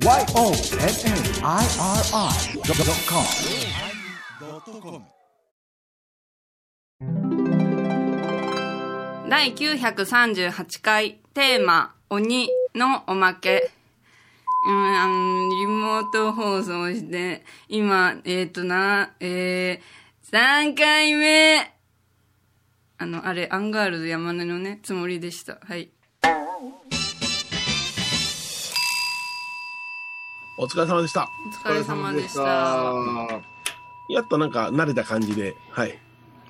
YONNIRI.com 第938回テーマ「鬼」のおまけ。うん、あの、リモート放送して、今、えっ、とな、えー、3回目あの、あれ、アンガールズ山根のね、つもりでした。はい。お疲れ様でした。お疲れ様でした。やっとなんか慣れた感じで、はい。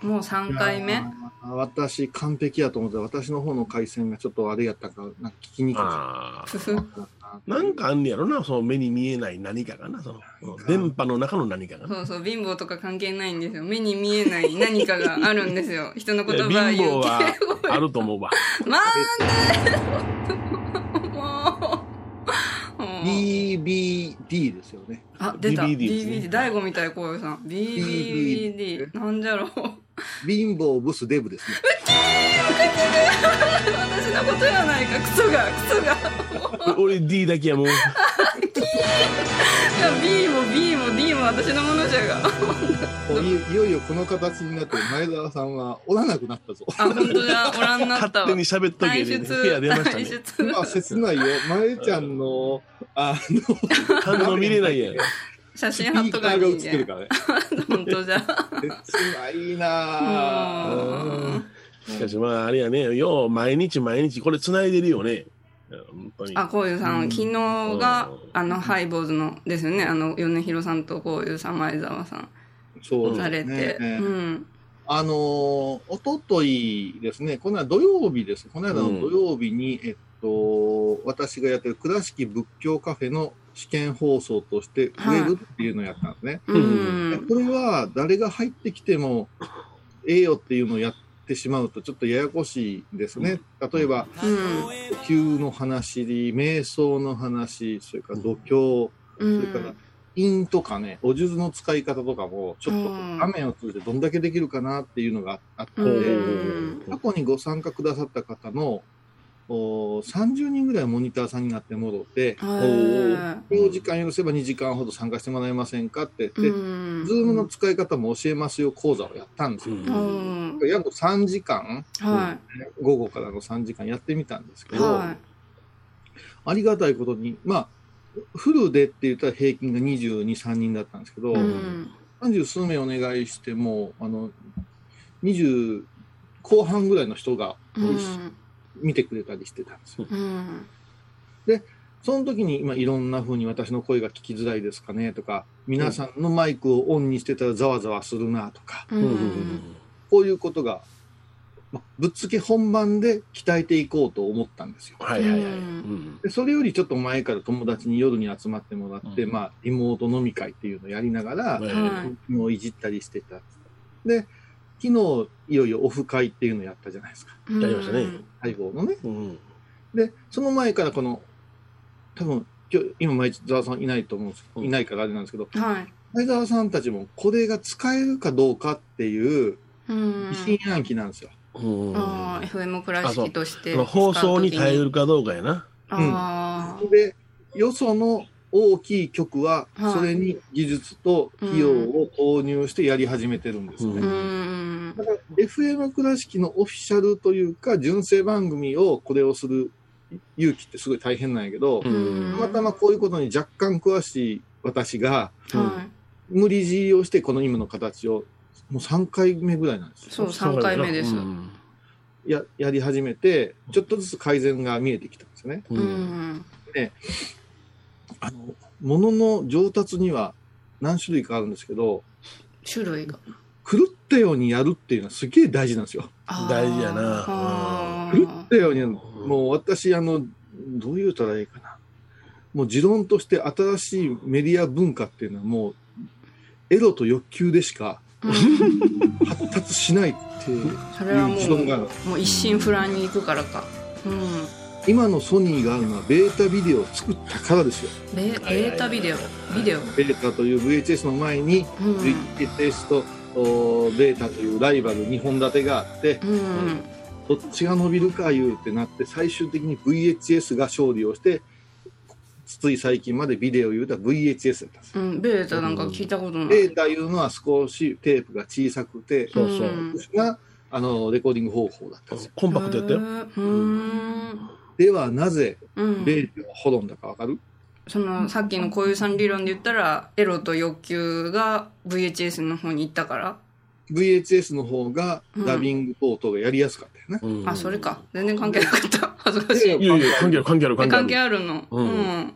もう3回目？私、完璧やと思って、私の方の回線がちょっとあれやったから、なんか聞きにくかあふふ。あ。なんかあんねやろな、その目に見えない何かがな、その、うん電波の中の何かがな。そうそう、貧乏とか関係ないんですよ。目に見えない何かがあるんですよ。人の言葉貧乏言うけはあると思うわ。なんでもう。もう BBD ですよね。あ、出た。BBD ね BBD。大悟みたい、こういうさん。BBD。なんじゃろう。貧乏ブスデブですね。私のことやないか、クソが、クソが。俺 D だけやもう。いや、B も B も D も私のものじゃが。もういいよいよこの形になって、前澤さんはおらなくなったぞ。あ、本当だ、おらんなったわ。勝手に喋っとけで、部屋出ましたね。まあ、切ないよ。前ちゃんの、あの、反応見れないやん。写真貼っとかーカーが映にいいんってるからね。本当じゃ。切ないなぁ。しかしまあ、あれやね、よう毎日毎日これ繋いでるよね。本当に。あ、こういうさん、うん昨日がうん、あの、ハイボーズのですよね。あの、米広さんとこういうさん、前澤さん、そうですされて。ね。うん。あのー、おとといですね、この間土曜日です。この間の土曜日に、えっと、私がやってる倉敷仏教カフェの試験放送として、ウはいェブっていうのをやったんですね。うん。これは誰が入ってきてもええよっていうのをやってしまうとちょっとややこしいですね。例えば、うん。呼吸の話、瞑想の話、それから度胸、うんそれから、陰とかね、お数珠の使い方とかも、ちょっとうん画面を通じてどんだけできるかなっていうのがあったうんで、ん過去にご参加くださった方のお30人ぐらいモニターさんになって戻って、はお時間許せば2時間ほど参加してもらえませんかってい。言って、うんズームの使い方も教えますよ講座をやったんですよ。約3時間、は午後からの3時間やってみたんですけい。ど、はありがたいことに、まあ、フルでって言ったら平均が22、3人だったんですけど、い。うん。30数名お願いしても、あの、20後半ぐらいの人がうん。見てくれたりしてたんですよ。うん。その時に、今いろんな風に私の声が聞きづらいですかねとか、皆さんのマイクをオンにしてたらざわざわするなとか。こういうことが、まぶっつけ本番で鍛えていこうと思ったんですよ。はいはいはい。でそれよりちょっと前から友達に夜に集まってもらって、うんまあ、リモート飲み会っていうのをやりながら。もういじったりしてた。で、昨日いよいよオフ会っていうのをやったじゃないですか。ややりましたね相棒のね。うんで、その前からこの、多分、今日、今、前澤さんいないと思うんですうんいないからあれなんですけど、はい。前澤さんたちもこれが使えるかどうかっていううん。疑心暗鬼なんですよ。うんああ、FM 倉敷として。放送に耐えるかどうかやな。あで、よその大きい曲ははい、それに技術と費用を投入してやり始めてるんですね。あ。うん。だから FM 倉敷のオフィシャルというか、純正番組をこれをする勇気ってすごい大変なんやけど、うたんまたまこういうことに若干詳しい私が、は無理強いをしてこの今の形を、もう3回目ぐらいなんです。そう、3回目です。うんややり始めて、ちょっとずつ改善が見えてきたんですよね。ううんん。あの、物の上達には何種類かあるんですけど、種類が。狂ったようにやるっていうのはすげえ大事なんですよ。大事やなあ狂ったようにもう私、あの、どう言うたらいいかな。もう持論として新しいメディア文化っていうのはもう、エロと欲求でしかーうん発達しないっていうそれはも持論がある。う、もう一心不乱に行くからか。うん。今のソニーがあるのはベータビデオを作ったからですよ。ベベータビデオ。ビデオ。ベータという VHS の前に、うん。VHS とおベータというライバル2本立てがあって、うん。どっちが伸びるか言うってなって、最終的に VHS が勝利をして、つい最近までビデオ言うたら VHS だったんですよ。うん、ベータなんか聞いたことない。データいうのは少しテープが小さくて、そうそううん特殊なあのレコーディング方法だったんですよ。コンパクトやったよ。ではなぜうん。ベータが滅んだかわかる、その、さっきの小遊さん理論で言ったら、エロと欲求が VHS の方に行ったから。VHS の方がダビング等々がやりやすかったよね。うんあ、それか。全然関係なかった。恥ずかしい。いやいや関係ある、関係ある、え関係ある。関係あるの。ううんん。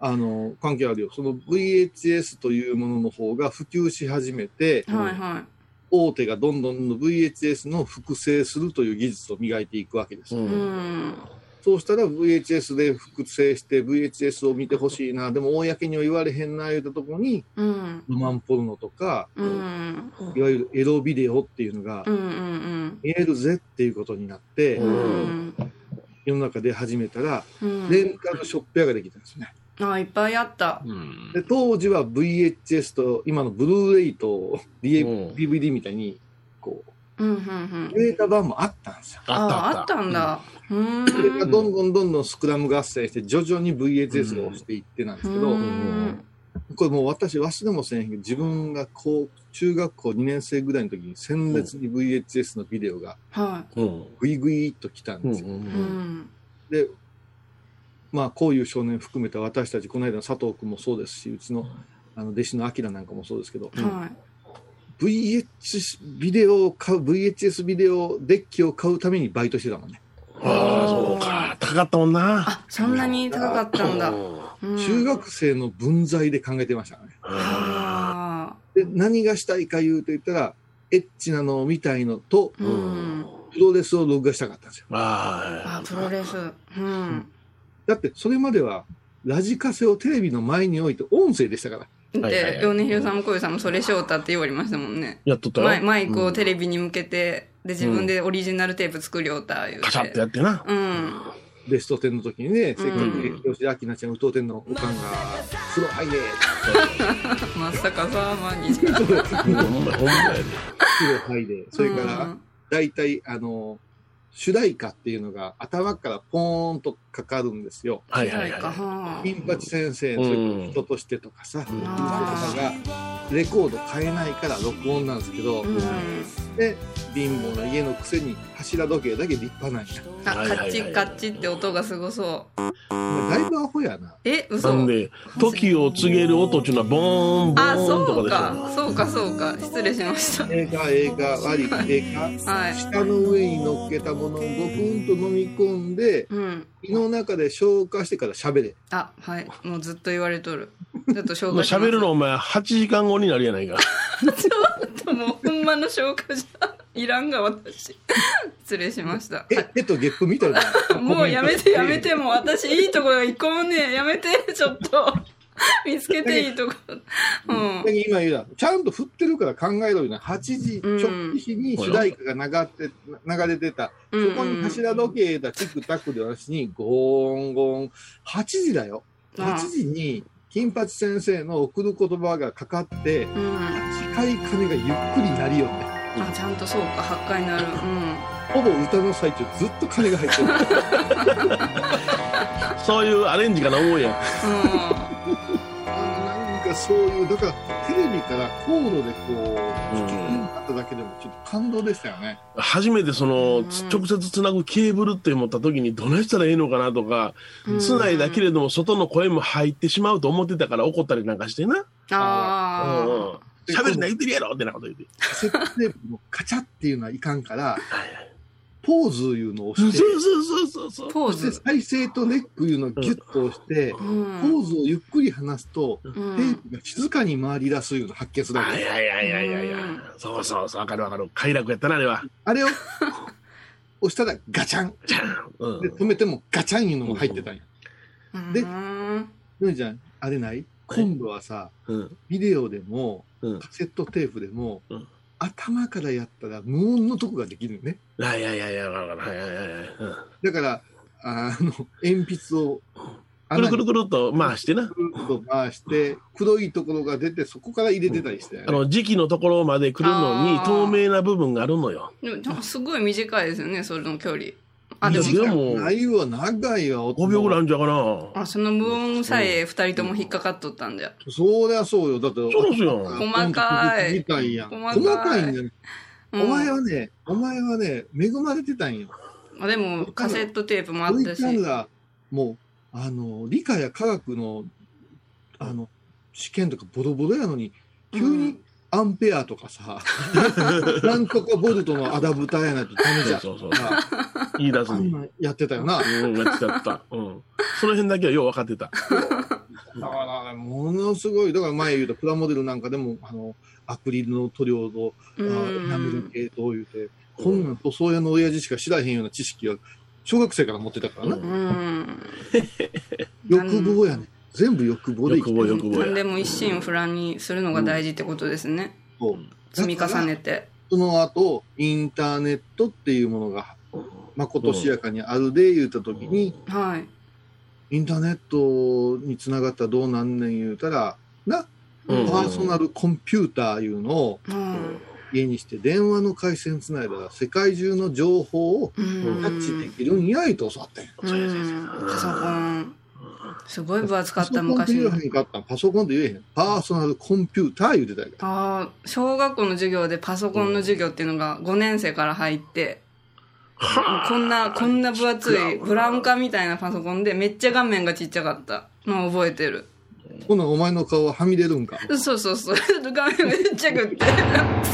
あの、関係あるよ。その VHS というものの方が普及し始めて、はいはい。大手がどんどん VHS の複製するという技術を磨いていくわけです。う。うんん。そうしたら VHS で複製して VHS を見てほしいな、でも公には言われへんな、言うたところに、うん。ロマンポルノとか、うん。いわゆるエロビデオっていうのが見えるぜっていうことになって、うん。うん。世の中で始めたら、うん。レンタルショップ屋ができたんですね。あ、いっぱいあった。うんで当時は VHS と今のブルーレイと DVD みたいに、こう、うんうんうん。データ版もあったんですよ。ああ、ったったんだ。うーん。それがどんどんどんどんスクラム合戦して、徐々に VHS が押していってなんですけど、うーんこれもう私忘れもせんへんけど、自分がこう、中学校2年生ぐらいの時に鮮烈に VHS のビデオがはうん。グイグイっと来たんうんですよ。い。うん。で、まあ、こういう少年含めた私たち、この間の佐藤君もそうですし、うちのあの弟子のアキラなんかもそうですけど、はい。VHS ビデオを買う、VHS ビデオデッキを買うためにバイトしてたもんね。ああ、そうか。高かったもんな。あ、そんなに高かったんだ。うんうん中学生の分際で考えてましたね。あで、何がしたいか言うと言ったら、エッチなのを見たいのと、あ。うん。プロレスを録画したかったんですよ。ああ、プロレス。うん。だって、それまでは、ラジカセをテレビの前に置いて音声でしたから。で、はいはいはい米広さんも小遊さんもそれ翔太って言われましたもんね。あ、やっとったよ。マイマイクをテレビに向けて、で、自分でオリジナルテープ作りよった言うて。カシャってやってな。うん。ベスト10の時にね、せっかうんく吉田明菜ちゃん、宇藤天のおかんが、風呂入れ、まさかさ、マギじゃん。ほんまほんまやで。風呂入れ、それから、大体、あの、主題歌っていうのが頭からポーンとかかるんですよ。はいはいいはは金八先生の人としてとかさ、うんとかがレコード買えないから録音なんですけど、い。うん。で、貧乏な家のくせに柱時計だけ立派なんや。カッチカッチって音がすごそう。だいぶアホやな。え、い。嘘なんで、時を告げる音っていうのは、ボーン、ボあ、ーンとかでしょ？か。そうか、そうか。失礼しました。映画、映画、割り、映画、はい。舌の上に乗っけたものをゴクンと飲み込んで、うん。胃の中で消化してから喋れ。あ、はい。もうずっと言われとる。ちょっと消まあ化します。喋るのお前8時間後になるやないか。ちょっともうほんまの消化じゃいらんが私。失礼しました。え、えっと、ゲップみたいな。もうやめてやめて、もう私いいとこが一個もねやめて、ちょっと。見つけていいとこ。うん。今言うな、ちゃんと振ってるから考えろよな。8時ちょっぴしに主題歌が流って、流れてた。そこに柱時計だ、チクタクで私に、ゴーンゴーン。8時だよ。8時に、金八先生の送る言葉がかかって、うん。8回鐘がゆっくり鳴りよね。あ、ちゃんとそうか、8回なる。うん。ほぼ歌の最中ずっと鐘が入ってる。そういうアレンジかな思うやん。うんかそういう、だからテレビからコードでこう、うん聞きあっただけでもちょっと感動でしたよね。初めてその、うん直接つなぐケーブルって思った時にどないしたらいいのかなとか、ん。つないだけれども外の声も入ってしまうと思ってたから怒ったりなんかしてな。ああ。喋るな言ってるやろってなこと言って。カセットテープのカチャっていうのはいかんから、はいポーズいうのをそう押して、そうそうそうそう。ポーそしてズ。再生とレックいうのをギュッと押して、うポん。ーズをゆっくり離すと、うテーん。プが静かに回り出すいうのを発見するわけはいはいはいはいはいはいうん。そうそうそう、わかるわかる。快楽やったな、あれは。あれを押したらガチャン。じゃん。うで、ん。止めてもガチャンいうのも入ってたんや。でうんぬんちゃん、あれない？今度はさ、うん。ビデオでも、うん。カセットテープでも、うん頭からやったら無音のとこができるよね。いやいやいやいや、いはいはいはい。うんだから、あの、鉛筆をくるくるくるっと回してな。くるっと回して、黒いところが出て、そこから入れてたりして、あの、時期のところまで来るのに透明な部分があるのよ。でも、でもすごい短いですよね、それの距離。あ、でもでもないわ、長いわ。5秒ぐらいあるんじゃうかな。あ、その無音さえ二人とも引っかかっとったんじゃ。そりゃそうよ。だって、そうですよ。細かいみたいやん。細かい細かいんだお前はね、お前はね、恵まれてたんよ。あでも、カセットテープもあったし。もう、あの、理科や科学の、あの、試験とかボロボロやのに、急にアンペアとかさ、なんとかボルトのアダプターやないとダメじゃん。そうそうそう言い出すに。やってたよな。うん、やってた。うん。その辺だけはよう分かってた。だから、ものすごい、だから前言うたプラモデルなんかでも、あの、アクリルの塗料と、ナメル系と言うて、こんなん塗装屋の親父しか知らへんような知識は、小学生から持ってたからな。うん。欲望やね。全部欲望で生きてる欲望欲望何でも一心不乱にするのが大事ってことですね。そう積み重ねて。その後、インターネットっていうものが、まことしやかにあるで言うたときに、はい。インターネットにつながったらどうなんねん言うたら、な、うんパーソナルコンピューターいうのをうん。家にして電話の回線つないだら世界中の情報をうんキャッチできるんやいと教わってん。うん。パソコン。すごい分厚かったパソコンって言えへ。んかったんパソコンって言えへん。パーソナルコンピューター言うてたか。ああ、小学校の授業でパソコンの授業っていうのが5年生から入って、こんな、こんな分厚いブラウン管みたいなパソコンでめっちゃ画面がちっちゃかったのを覚えてる。ほな、お前の顔ははみ出るんか。そうそうそう。画面めっちゃくって、ク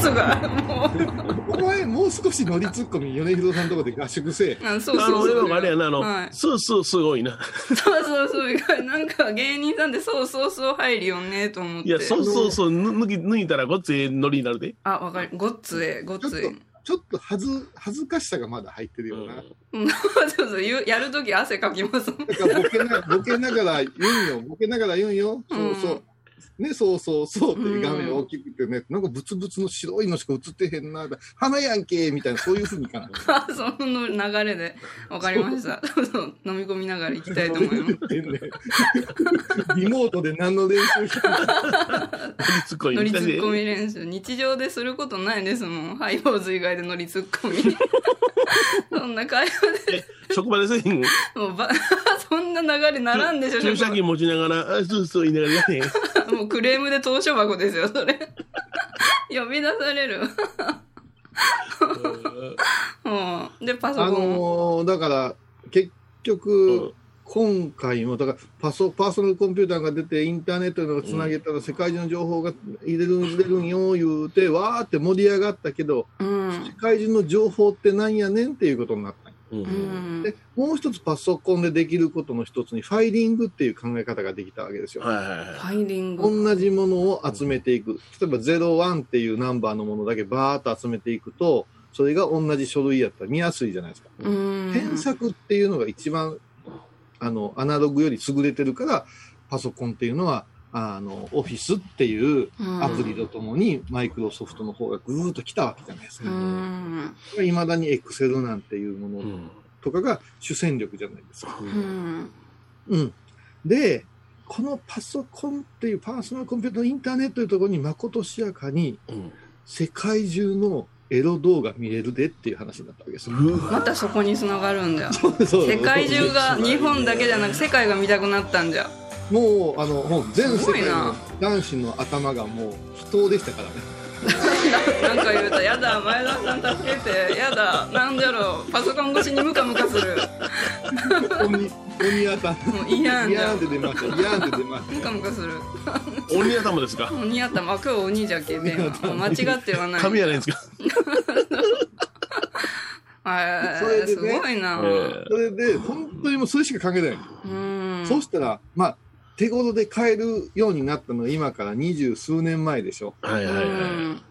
ソが、もう。お前、もう少し乗りツッコミ、米広さんとこで合宿せえ。あそうそうそう。のあれやな、あの、はいそうそう、すごいな。そうそうそう。なんか芸人さんってそうそうそう入るよね、と思って。いや、そうそうそう、ぬ抜き、抜いたらごっつええノリになるで。あ、わかる。ごっつえ、ごっつえ。ちょっと恥ず、恥ずかしさがまだ入ってるよな。うん そうそう。やるとき汗かきます。だからボケな、ボケながら言うんよ。ボケながら言うんよ。そうそう。ね、そうそうそうっていう画面大きくてね、なんかブツブツの白いのしか映ってへんな、花やんけみたいな、そういうふうにかな。あ その流れで分かりました。飲み込みながら行きたいと思います。リモートで何の練習してんの？乗りツッコミ練習。日常ですることないですもん。ハイボーズ以外で乗りツッコミ。そんな会話で、職場でせえへん。もうば、そんな流れならんでしょ、注射器持ちながら、あ、そうそう言いながらやねん。もうクレームで投書箱ですよ、それ。呼び出される。もうで、パソあコン。のーだから、結局、今回も、だからパソ、パーソナルコンピューターが出て、インターネットがつなげたら、世界中の情報が入れるん、入れるんよ、言うて、わーって盛り上がったけど、うん。世界中の情報ってなんやねんっていうことになったうんうん。で、もう一つパソコンでできることの一つに、ファイリングっていう考え方ができたわけですよ。ファイリング。同じものを集めていく。例えば01っていうナンバーのものだけバーっと集めていくと、それが同じ書類やったら見やすいじゃないですか。うん。検索っていうのが一番、あの、アナログより優れてるから、パソコンっていうのは、あの、オフィスっていうアプリとともに、マイクロソフトの方がぐーっと来たわけじゃないですうか。ん。いまだにエクセルなんていうものうんとかが主戦力じゃないですか。うん。うん。で、このパソコンっていうパーソナルコンピューターのインターネットというところにまことしやかにうん世界中のエロ動画見れるでっていう話になったわけですよ。またそこに繋がるんじゃ。そう世界中が日本だけじゃなく世界が見たくなったんじゃ。もう、あの、もう全世界の男子の頭がもう人でしたからね。なんか言うたやだ前田さん助けてやだなんじゃろうパソコン越しにムカムカする鬼、鬼頭。もう嫌んいやーって出ました。いやーって出ましムカムカする鬼頭ですか？鬼やったまあ今日鬼じゃけね間違ってはない神やないですか？はいそれでねすごいな、えた。それで、本当にもうそれしか考えてない。うんそうしたら、まあ、手頃で買えるようになったのは今から二十数年前でしょ。えはいはいはい。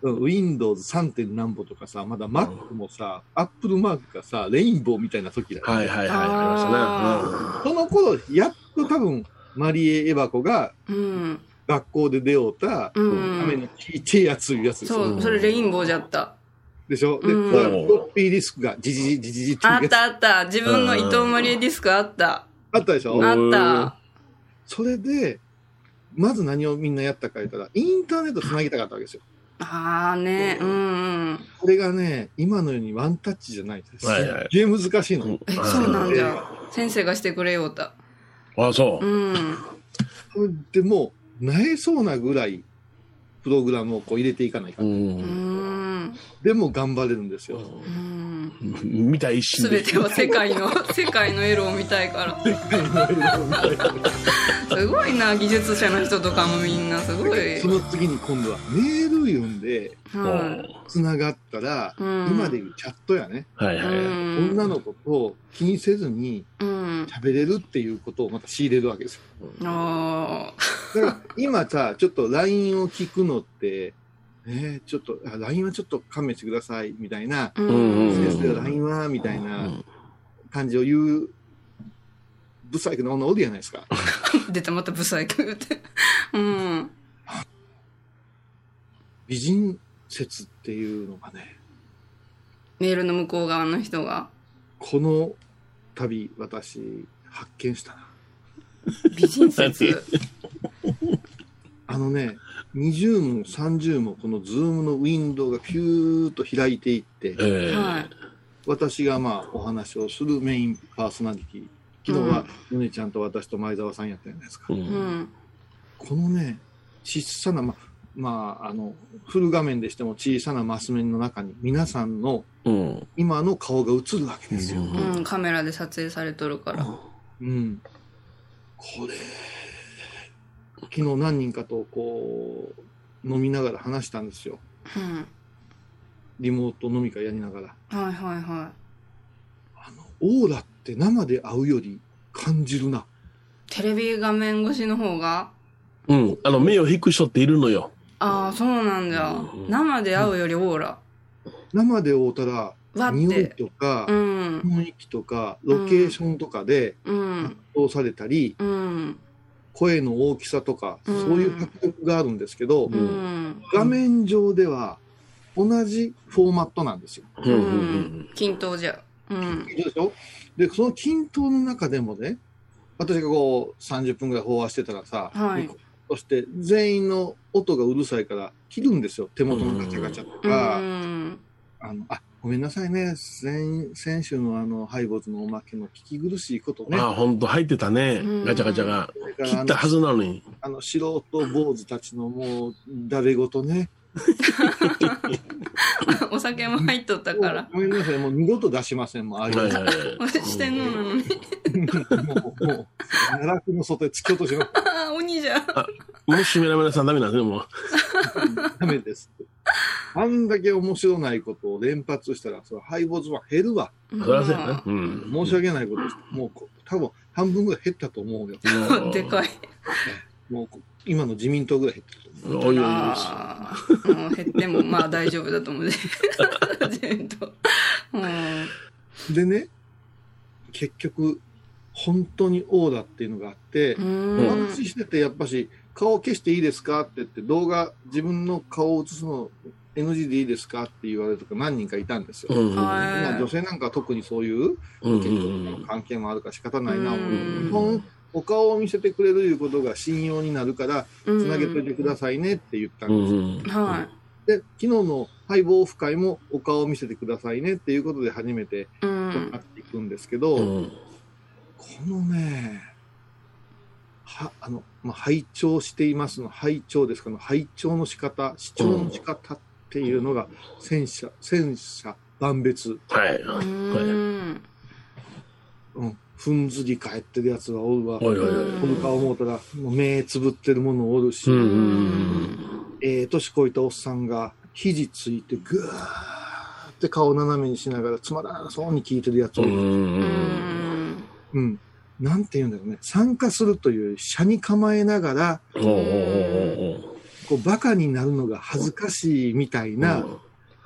うん。Windows3. 点何歩とかさ、まだ Mac もさ、Apple マークがさ、レインボーみたいな時だよ、はいはいはい。ありまその頃、やっと多分、マリエ・エバコがうん。学校で出会うた、うん。画面のちっちゃいやついうやつですよ。そうそれレインボーじゃった。でしょ？で、うん。フロッピーディスクがジジジジジジって。あったあった。自分の伊藤マリエディスクあった。あったでしょ？あったそれで、まず何をみんなやったか言ったら、インターネットつなぎたかったわけですよ。ああね、うんうん。これがね、今のようにワンタッチじゃないです。はいはいすっげえ難しいの。え、そうなんじゃ。先生がしてくれようた。あ、そうう。ん。でもう、なえそうなぐらい、プログラムをこう入れていかないか。うんうん。でも頑張れるんですよ。うん。見た一瞬で。すべては世界の、世界のエロを見たいから。すごいな、技術者の人とかもみんな、すごい。その次に今度はメール読んではい。つながったら、うん今でいうチャットやね、はいはい。うん女の子と気にせずにうん。喋れるっていうことをまた仕入れるわけですよ。あだから今さ、ちょっと LINE を聞くのって、えー、ちょっと、あ LINE はちょっと勘弁してください、みたいな、あ。ううんん。先生 LINE は、みたいなうん感じを言う、不細工な女おるやないですか。出た、またブサイク言って。うん。美人説っていうのがね、メールの向こう側の人が。この度私発見したな。美人説。あのね、20も30もこの Zoom のウィンドウがキューッと開いていって、ええはい。私がまあお話をするメインパーソナリティ。昨日はヨネちゃんと私と前澤さんやったじゃないですか。ううんん。このね、小さな、ま、まあ、あの、フル画面でしても小さなマス目の中に皆さんのうん。今の顔が映るわけですよ。うんうん。カメラで撮影されとるから。うん。これ、昨日何人かとこう、飲みながら話したんですよ。うん。リモート飲み会やりながら。はいはいはあの、オーラって生で会うより感じるな。い。テレビ画面越しの方が？うん。あの、目を引く人っているのよ。ああ、そうなんだうん。生で会うよりオーラ。生で会うたら、匂いて。とかう、ん。雰囲気とか、ロケーションとかでうん。通されたり、うん。声の大きさとか、うんそういう迫力があるんですけど、うん。画面上では同じフォーマットなんですよ。均等じゃ。うん。でしょ？で、その均等の中でもね、私がこう30分ぐらい飽和してたらさ、はいそして全員の音がうるさいから切るんですよ。手元のガチャガチャとうか、ん。あの、あ、ごめんなさいね。先、先週のあの、ハイボーズのおまけの聞き苦しいことね。あ、ほんと入ってたねうん。ガチャガチャが。切ったはずなのに。あの、素人坊主たちのもう、だれごとね。お酒も入っとったから。ごめんなさい。もう二度と出しません。もう、ああいうはいはいはいしてんのなのに。もう、もう、奈落の外へ突き落とします。ああ、鬼じゃ。もしメラメラさんダメなんですね、もう。ダメですって。あんだけ面白ないことを連発したら、それハイボーズは減るわ。そりゃそうやな。うん。申し訳ないことです。もうこ、多分半分ぐらい減ったと思うよ。うん でかい。もうこ、今の自民党ぐらい減ったと思う。おいおいおい。ああ、もう減ってもまあ大丈夫だと思う。全と。うん。でね、結局、本当にオーラっていうのがあってう、ん。話しててやっぱし、顔消していいですかって言って、動画、自分の顔を映すの NG でいいですかって言われるとか何人かいたんですよ。うん女性なんかは特にそういううん結うん。構関係もあるから仕方ないな思ううん。基本お顔を見せてくれるいうことが信用になるからつなげといてくださいねって言ったんですよ、うんうんはで昨日のハイボーフ会もお顔を見せてくださいねっていうことで初めてな。っていくんですけど、うんこのねはあの、まあ、拝聴していますの拝聴ですけど拝聴の仕方視聴の仕方っていうのが千差千差万別、はい。うはい。ん。うん、ふんずり返ってるやつはおるわおいおいおい。この顔思うたらもう目つぶってるものおるし、ええ年こいたおっさんが肘ついてぐーって顔斜めにしながらつまらなそうに聞いてるやつを、うんうん。なんて言うんだろうね。参加するという車に構えながらおうおうおうおこうバカになるのが恥ずかしいみたいうな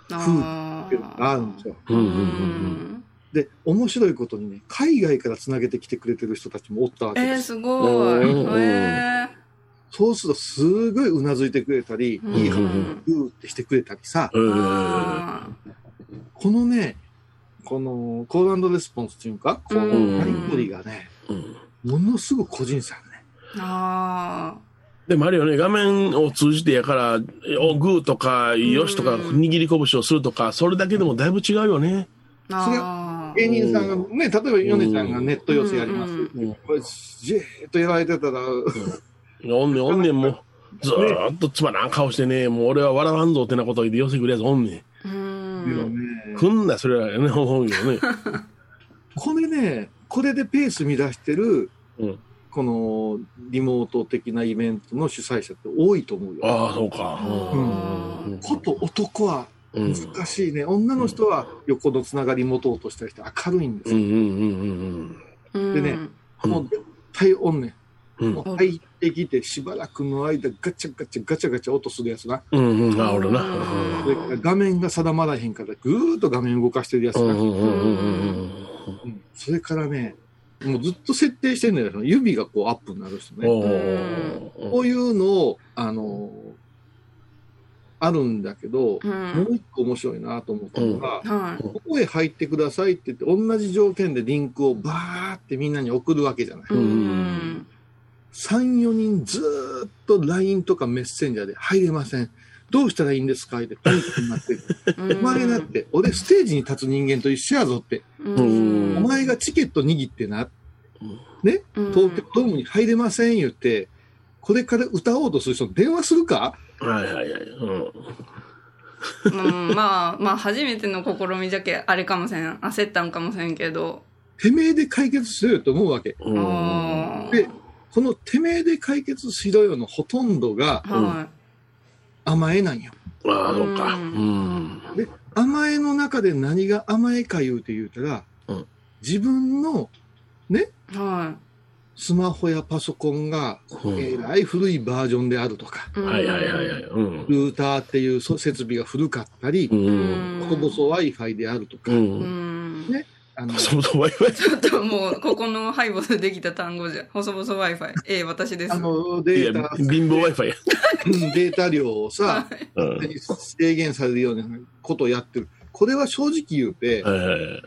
風あっていうのがあるんですよ。ううんうんうん。で面白いことにね海外からつなげてきてくれてる人たちもおったわけえー、です。すごい。うんえそうするとすごいうなずいてくれたり、うん。いい話グーってしてくれたりさ、ー。うんうん。あこのね、このコールレスポンスっていうか、こうん。のやりとりがね、うん。ものすごく個人差あるね。ー。あでもあるよね、画面を通じてやから、おグーとか、よしとか、握り拳をするとか、それだけでもだいぶ違うよね。あ芸人さんが、ね、例えば米さんがネット寄せやります。じーっとやられてたら、おんねん、おんねん、もう。ずーっとつまらん顔してね、もう俺は笑わんぞってなこと言って寄せくるやつおんねんけどねん。くんな、それはね、ほんよね。これね、これでペース乱してる、うん。このリモート的なイベントの主催者って多いと思うよ。ああ、そうか。うんこと男はうん。難しいね。女の人は横のつながり持とうとしたりして明るいんですうん、うよ。ん、うん、うんでねうんもう絶対おんねうん。ん。もう入ってきてしばらくの間ガチャガチャガチャガチャ音するやつな。うん、うん、あ、俺な。それから画面が定まらへんからぐーっと画面動かしてるやつうん、な。うん、うん、うん、うん。うんそれからね、もうずっと設定してんだよ。指がこうアップになる人ね。こういうのを、あのあるんだけど、うんもう一個面白いなと思ったのが、はいここへ入ってくださいって言って、同じ条件でリンクをバーってみんなに送るわけじゃない。うん3、4人ずーっと LINE とかメッセンジャーで入れません。どうしたらいいんですか？ってパニックになってる。お前だって、俺ステージに立つ人間と一緒やぞって。うんお前がチケット握ってな、ね、うん東京ドームに入れません言って、これから歌おうとする人に電話するか？はいはいはい。うん。うん、まあ、まあ、初めての試みじゃけ、あれかもしれん。焦ったんかもしれんけど。てめえで解決しろよと思うわけ。で、このてめえで解決しろよのほとんどが甘えなんよ。ああ、そうか。ううん。で、甘えの中で何が甘えか言うて言うたら、うん自分のね、い。はスマホやパソコンが、うんえらい古いバージョンであるとか、い。はいはいはいはい。うん。ルーターっていうそ設備が古かったりう、。うんん。細々 Wi-Fi であるとか、う。うんん。ね？あの、そうそう、Wi-Fi。ちょっともう、ここのハイボスでできた単語じゃ。細々 Wi-Fi。ええ、私です。あのデータ、貧乏 Wi-Fi や。うんデータ量をさ、うん。制限されるようなことをやってる。これは正直言うて、はいはいはい。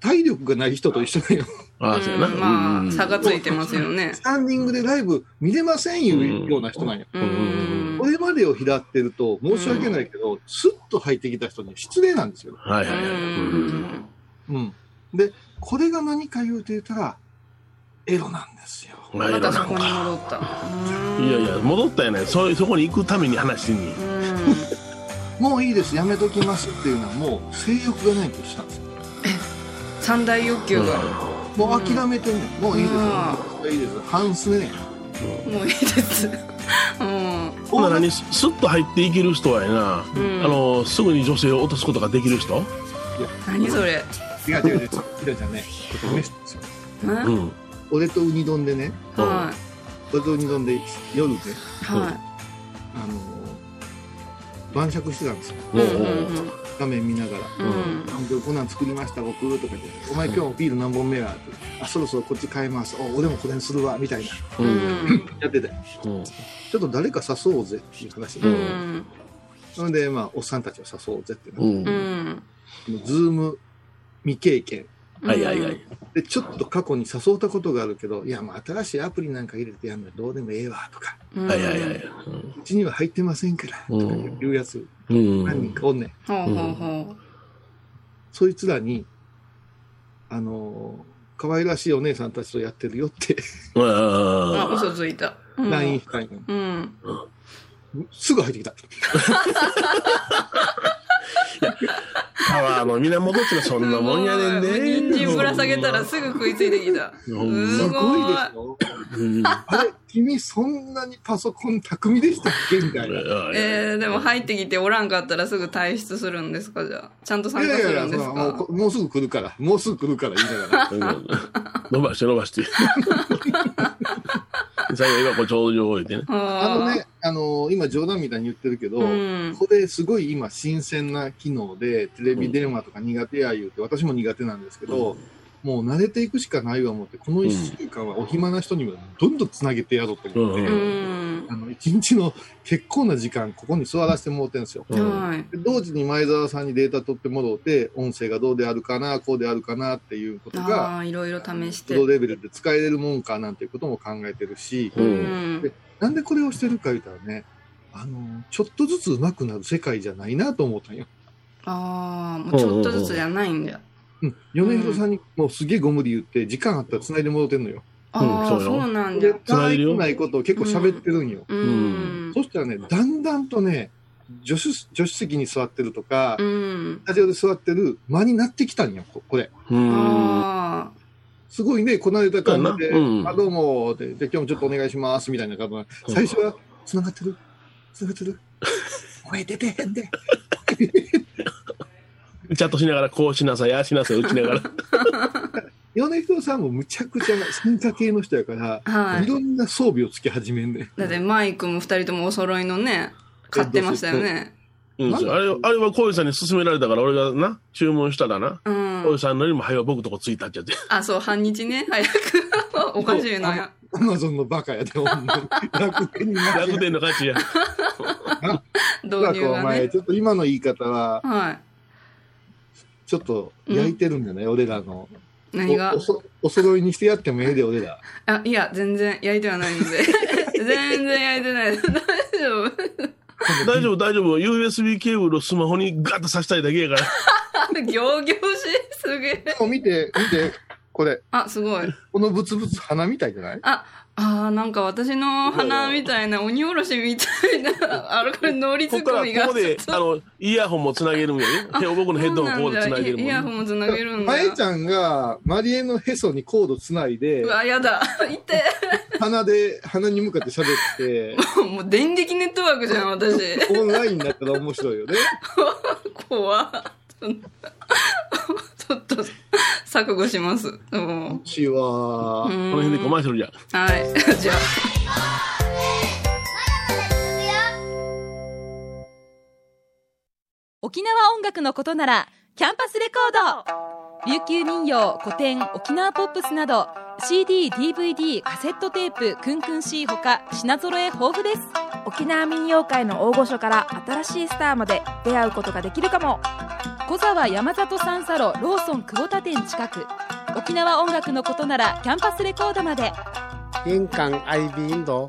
体力がない人と一緒だよ。ああ、そうやな。うんまあ、うん差がついてますよねス。タンディングでライブ見れませんいうような人なんよ。うん。これまでを拾ってると、申し訳ないけど、スッと入ってきた人に失礼なんですよ。はいはいはい。うんうん。で、これが何か言うて言ったら、エロなんですよ。またそこに戻った。いやいや、戻ったやない。そ、そこに行くために話に。もういいです、やめときますっていうのはもう性欲がないとしたんですよ。三大欲求が。もう諦めてんねん。もういいですう。いいです。半すね。もういいです。うん。ほんなら何、スッと入っていける人はやな、うんあの、すぐに女性を落とすことができる人？何それ。違う違う違う。違うじゃね。これメスですよはうん。俺とウニ丼でね、い。は俺とウニ丼で夜ね、い。はあの晩酌してたんですよ。い。うんうん画面見ながら。うん。こんなん作りました僕とか言って「お前今日ビール何本目や?」って「あそろそろこっち買いますお俺もこれにするわ」みたいなう。うんん。やっててうん。ちょっと誰か誘おうぜっていう話うで、ん。それでまあおっさんたちを誘おうぜってなう。うんん。ズーム未経験はいはいはい。でちょっと過去に誘ったことがあるけど「いやもう新しいアプリなんか入れてやんのどうでもええわ」とかうん。はいはいはい。「うちには入ってませんから」とかいうやつうん。何人かおんねんほうほうほそいつらにあのー可愛らしいお姉さんたちとやってるよってうん。う。あ、あ嘘ついた。うん LINE したんようん。すぐ入ってきた。パワーの源ってのはそんなもんやねんで。人参ぶら下げたらすぐ食いついてきた。すごいですよ。うん。あれ、君そんなにパソコン巧みでしたっけ？みたいな。いえー、でも入ってきておらんかったらすぐ退出するんですか？じゃあ。ちゃんと参加すやいやいや、るんですそらもうもうすぐ来るから、もうすぐ来るから言いながら。うん伸ばして伸ばして。最後今こうちょうど覚えてね。あのね、あの今冗談みたいに言ってるけど、うん。これすごい今新鮮な機能で、テレビ電話とか苦手や言うて、私も苦手なんですけど、もう慣れていくしかないわ思って、この1週間はお暇な人にもどんどんつなげてやろうと思って、うん。あの、一日の結構な時間、ここに座らせてもらってるんですよ。うん同時に前澤さんにデータ取ってもらって、音声がどうであるかな、こうであるかなっていうことあが、あ、いろいろ試してプ。ロレベルで使えれるもんかなんていうことも考えてるし、ううんん。なんでこれをしてるか言ったらね、あの、ちょっとずつ上手くなる世界じゃないなと思ったんよ。ああ、もうちょっとずつじゃないんだよ。うん。米広さんにもうすげえご無理言って、時間あったら繋いで戻ってんのよ。ああ、そうよそうなんだで、よ。可愛くないことを結構喋ってるんよ。うん。そしたらね、だんだんとね、助手、助手席に座ってるとか、うん。スタジオで座ってる間になってきたんよ、ここれ。うん。あすごいね、こなれた感じで、そうんあ、どうも、で、で今日もちょっとお願いします、みたいな感じで最初は、繋がってる？繋がってる？声出てへんで。チャットしながら、こうしなさい、ああしなさい、打ちながら。米広さんもむちゃくちゃ進化系の人やから、あ。はいい。ろんな装備をつけ始めんねん。だってマイクも二人ともお揃いのね、買ってましたよね。うん、あれ、あれは小井さんに勧められたから、俺がな、注文したらな、うん小井。さんのよりも早く僕とこついたっちゃって。あ、そう、半日ね、早く。おかしいな。アマゾンのバカやで、ほんまに。楽天に楽天の価値や。導入がお前、ね。ちょっと今の言い方は、はい。ちょっと焼いてるんだね、俺らの。何が？おおそお揃いにしてやってもええで、俺ら。あ、いや、全然焼いてはないので。全然焼いてない。大丈夫？大丈夫、大丈夫。USB ケーブルをスマホにガッと挿したいだけやから。行々しい、すげえ。見て、見て、これ。あ、すごい。このブツブツ鼻みたいじゃない？あ、あーなんか私の鼻みたいな、鬼おろしみたいな、あれ、これ乗りツッコミが。ここで、あの、イヤホンもつなげるんやね。で僕のヘッドホンここでつなげるもんイヤホンもつなげるんだよ。まえちゃんが、マリエのへそにコードつないでう、わ、やだ。いて。鼻で、鼻に向かって喋って、もう電撃ネットワークじゃん、私。オンラインになったら面白いよね。怖っちょっと、錯誤します。うんしは、この辺でコマーシャルじゃ。はい。じゃあ。沖縄音楽のことならキャンパスレコード琉球民謡古典沖縄ポップスなど CD、DVD、カセットテープクンクン C ほか品揃え豊富です。沖縄民謡界の大御所から新しいスターまで出会うことができるかも。小沢山里三佐路ローソン久保田店近く。沖縄音楽のことならキャンパスレコードまで。印港 IB 印度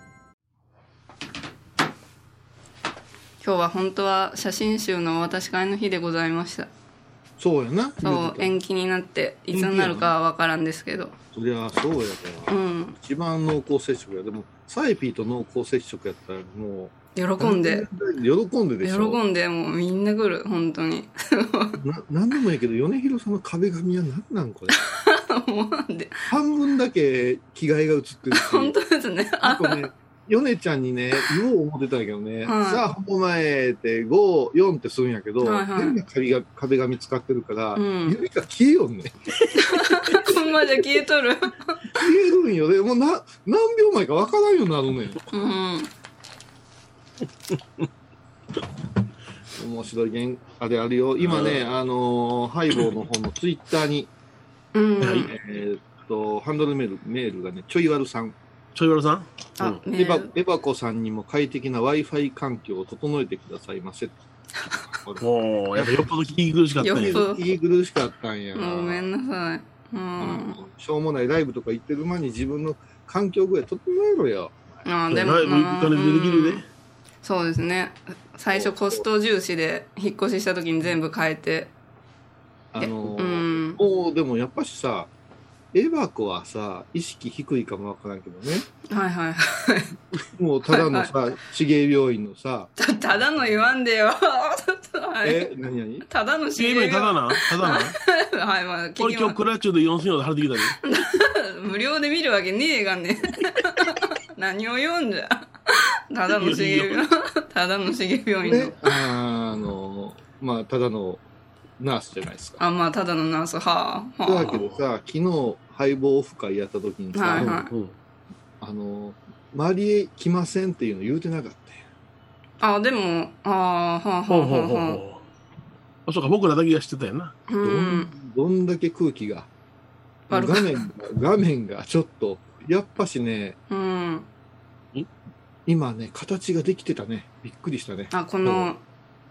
今日は本当は写真集のお渡し会の日でございましたそうやな。そう延期になっていつになるかは分からんですけどそりゃそうやから。うん一番濃厚接触や。でも、サイピーと濃厚接触やったらも喜う、んで喜んででしょ。喜んでもうみんな来る本当に ななんでもいいけど、米広さんの壁紙は何なんこれ？もうで半分だけ着替えが映ってるし。本当ですねあとね、米ちゃんにね、言おう思ってたんやけどね、はいさあ、本前って5、4ってするんやけど、はいはい変な壁が壁紙使ってるから、うん指が消えよんね。ほんまじゃ消えとる消えるんよね。もうな、何秒前かわからんようになるねん。うん面白いゲンあれあるよ。今ね、あのーハイボーの方のツイッターに、うんえーっと、ハンドルメール、メールがね、ちょいわるさん。ちょいわるさん。あメエバエバコさんにも快適な Wi-Fi 環境を整えてくださいませ。もう、やっぱよっぽど聞き苦しかったんや。聞き苦しかったんや。ごめんなさい。うん。しょうもないライブとか行ってる間に自分の環境ぐらい整えろよ。あでもライブ行かれてできるうんで。そうですね。最初コスト重視で引っ越しした時に全部変えて。あのーうん。もうでもやっぱしさ、エバコはさ、意識低いかもわからんけどね。はいはいはいもうただのさ、手芸病院のさ、たただの言わんでよちょっとはいえ、何何？ただのゲームにただなただな はいまあ俺今日クラッチュで4000円で払ってきたで。無料で見るわけねえがね。何を読んじゃ。ただの重病、ただの重病院のね。、あの、まあ、ただのナースじゃないですか。あ、まあ、ただのナース、はあ、はだけどさ、昨日、敗北オフ会やった時にさ、はいはいうんあの、マリエ来ませんっていうの言うてなかったよあ。あ、でも、ああ、はあ、はあ、ほうほうほうはあ、はほう。あ、そうか、僕らだけが知ってたよな。あ。うん。どんだけ空気が、画面が、画面がちょっと、やっぱしね、うん。今ね、形ができてたね。びっくりしたね。あ、この、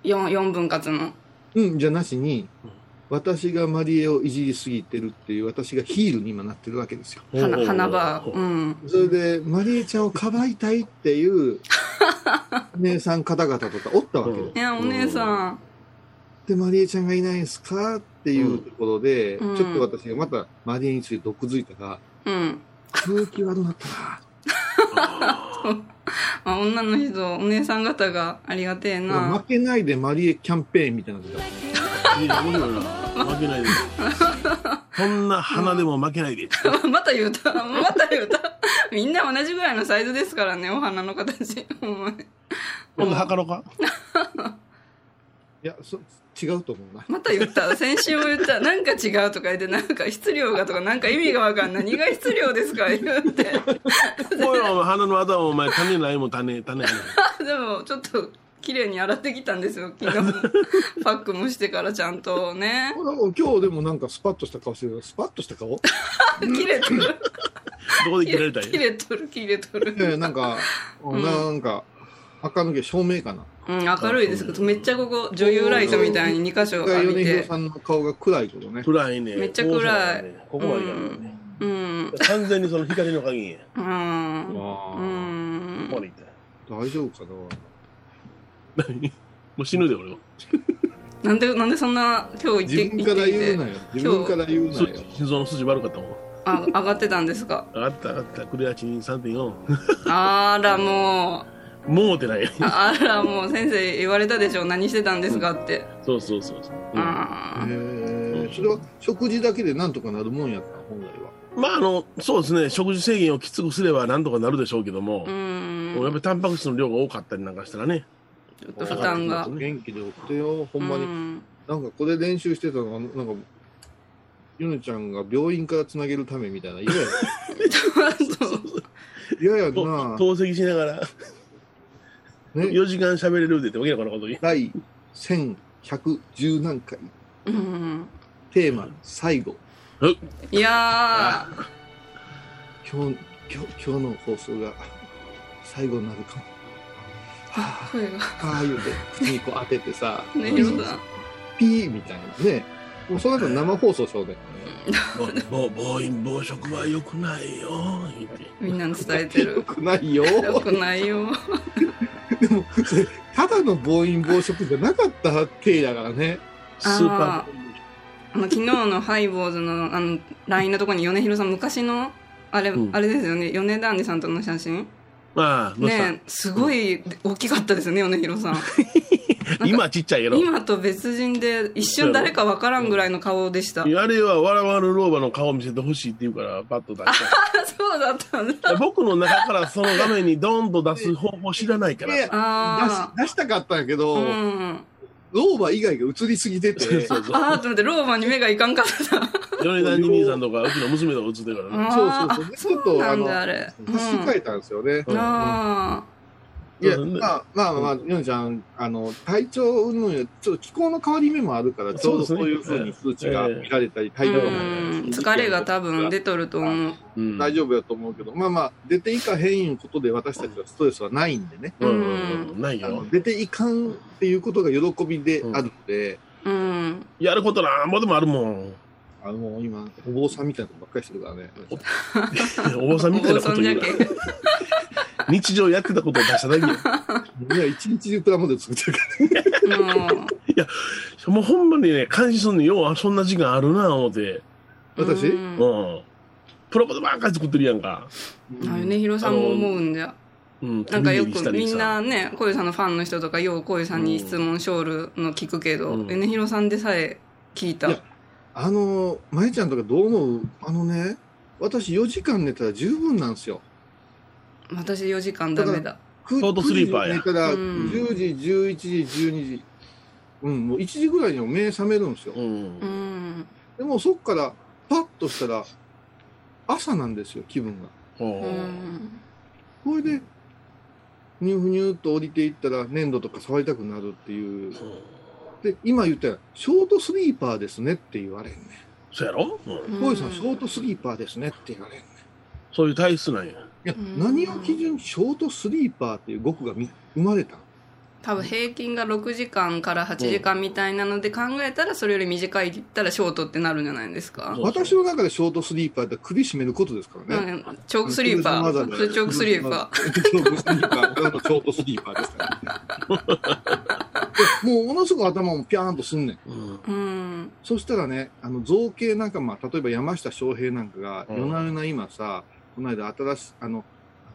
四四分割の。うん、じゃなしにうん、私がマリエをいじりすぎてるっていう、私がヒールに今なってるわけですよ。花、花場。うん。それで、マリエちゃんをかばいたいっていう、姉さん方々とかおったわけよ。いや、お姉さん。で、マリエちゃんがいないんすかっていうところで、うんちょっと私がまたマリエについて毒づいたら、うん。空気悪なったな。あ、女の人、お姉さん方がありがてえな負。けないでマリエキャンペーンみたいなのがいや、面白いな。負けないで。こんな花でも負けないで。また言うた。また言うた。みんな同じぐらいのサイズですからね、お花の形。ほんまに。今度測ろうか。いや、そ違うと思うな。また言った。先週も言った。なんか違うとか言って、なんか質量がとか、なんか意味がわかんない。何が質量ですか？言って。おいお前花の頭お前種ないもん種、種やね でも、ちょっと、綺麗に洗ってきたんですよ、昨日も。パックもしてからちゃんとね。今日でもなんかスパッとした顔してる。スパッとした顔？切れとる。どこで切られたん切や。れとる、切れとる。えなんか、んなんか、垢抜け照明かな？うん、明るいですけど、めっちゃここ、女優ライトみたいに2箇所浴び米広て。さんの顔が暗いけどね。暗いね。めっちゃ暗いここまでやるね。うん。完全にその光の加減や。うん。うあんここまでいった。大丈夫かな何？もう死ぬで俺は。なんで、なんでそんな、今日自行って、分から言うなよ。自分から言うなすよ。心臓の筋悪かったもん。あ、上がってたんですか？上がった上がった。クレアチニン3.4。あら、もう。もうってない。あら、もう先生言われたでしょ。何してたんですかって。そうそうそうそう。うんあへーそれは食事だけでなんとかなるもんやった本来は。まああの、そうですね。食事制限をきつくすればなんとかなるでしょうけどもあ。う、ん。やっぱりタンパク質の量が多かったりなんかしたらね。ちょっと負担が。元気でおってよ、ほんまに。うんなんかこれ練習してたのが、なんか、ゆねちゃんが病院からつなげるためみたいな。嫌や。嫌やとな透析しながらね。4時間喋れるでってわけのわからんことに。第1110何回。うん。テーマ、最後。いや今日、今日、今日の放送が最後になるかも。ー、声が。ああ言うて、口にこう当ててさ、ね、ヒロさん。ピーみたいなね。もうその後生放送しようね。ぼぼ暴飲暴食は良くないよ。言ってみんなに伝えてよる。くないよ。よくないよ。ただの暴飲暴食じゃなかった体だからね。スー。パあの、昨日のハイボーズの、あの、LINE のとこに米広さん、昔の、あれ、うん。あれですよね、米田ンデさんとの写真。あ、どうした、ねすごい大きかったですよね、米広さん。今ちっちゃいけど。今と別人で、一瞬誰かわからんぐらいの顔でした。あれは笑わぬ老婆の顔を見せてほしいって言うから、パッと出した。そうだったんだ。僕の中からその画面にドーンと出す方法知らないから。いやあ出し出したかったんやけど、あ。うん。老婆以外が映りすぎてて、そうそうそう。ああ、と思って、老婆に目がいかんかった。米田兄さんとか、うちの娘とか映ってるからね。あそうそうそうーちょっとそうなんだ、あのあれ。差し替えたんですよね。うんあいや、まあまあまあ、ヨネちゃん、あの、体調云々よりちょっと気候の変わり目もあるから、ちょうどそういうふうに数値が見られたり、あ。体調がうん。疲れが多分出とると思う。うん。大丈夫やと思うけど、まあまあ、出ていかへんいうことで私たちはストレスはないんでね。ないよ。出ていかん。っていうことが喜びであるので、うん。やることなん。ぼでもあるもん。あの、もう今、お坊さんみたいなことばっかりしてるからね。お坊さんみたいなこと言うな。日常やってたことを出しただけよ。いや、一日中プラモデル作ってるから。うん。もうほんまにね、感じすんのよう、そんな時間あるな、思って。私？うんうん。プロポでばっかり作ってるやんか。あ米広さんも思うんじゃ。うん。なんかよくみんなね、こういうさんのファンの人とか、ようこういうさんに質問ショールの聞くけど、うん米広さんでさえ聞いたい。やあの、まゆちゃんとかどう思う？あのね、私4時間寝たら十分なんですよ。私4時間ダメだ。ショートスリーパーや寝たらうん10時、11時、12時。うん、もう1時ぐらいには目覚めるんですよ。うんうん。でもそっからパッとしたら朝なんですよ、気分が。ほれで、ニューニューっと降りていったら粘土とか触りたくなるっていう。で、今言ったら、ショートスリーパーですねって言われんね。そうやろ、うん小井さん、ショートスリーパーですねって言われんね。そういう体質なんや。いやうん、何を基準にショートスリーパーっていう語句がみ生まれたの多分平均が6時間から8時間みたいなので考えたらそれより短いって言ったらショートってなるんじゃないですか？私の中でショートスリーパーって首絞めることですからね。うんチョークスリーパー。チョークスリーパー。チョークスリーパー。ショートスリーパーですから。で もうものすごく頭もピャーンとすんねん。うんうん。そしたらね、あの造形仲間、例えば山下翔平なんかが、うん夜な夜な今さ、この間新しい、あの、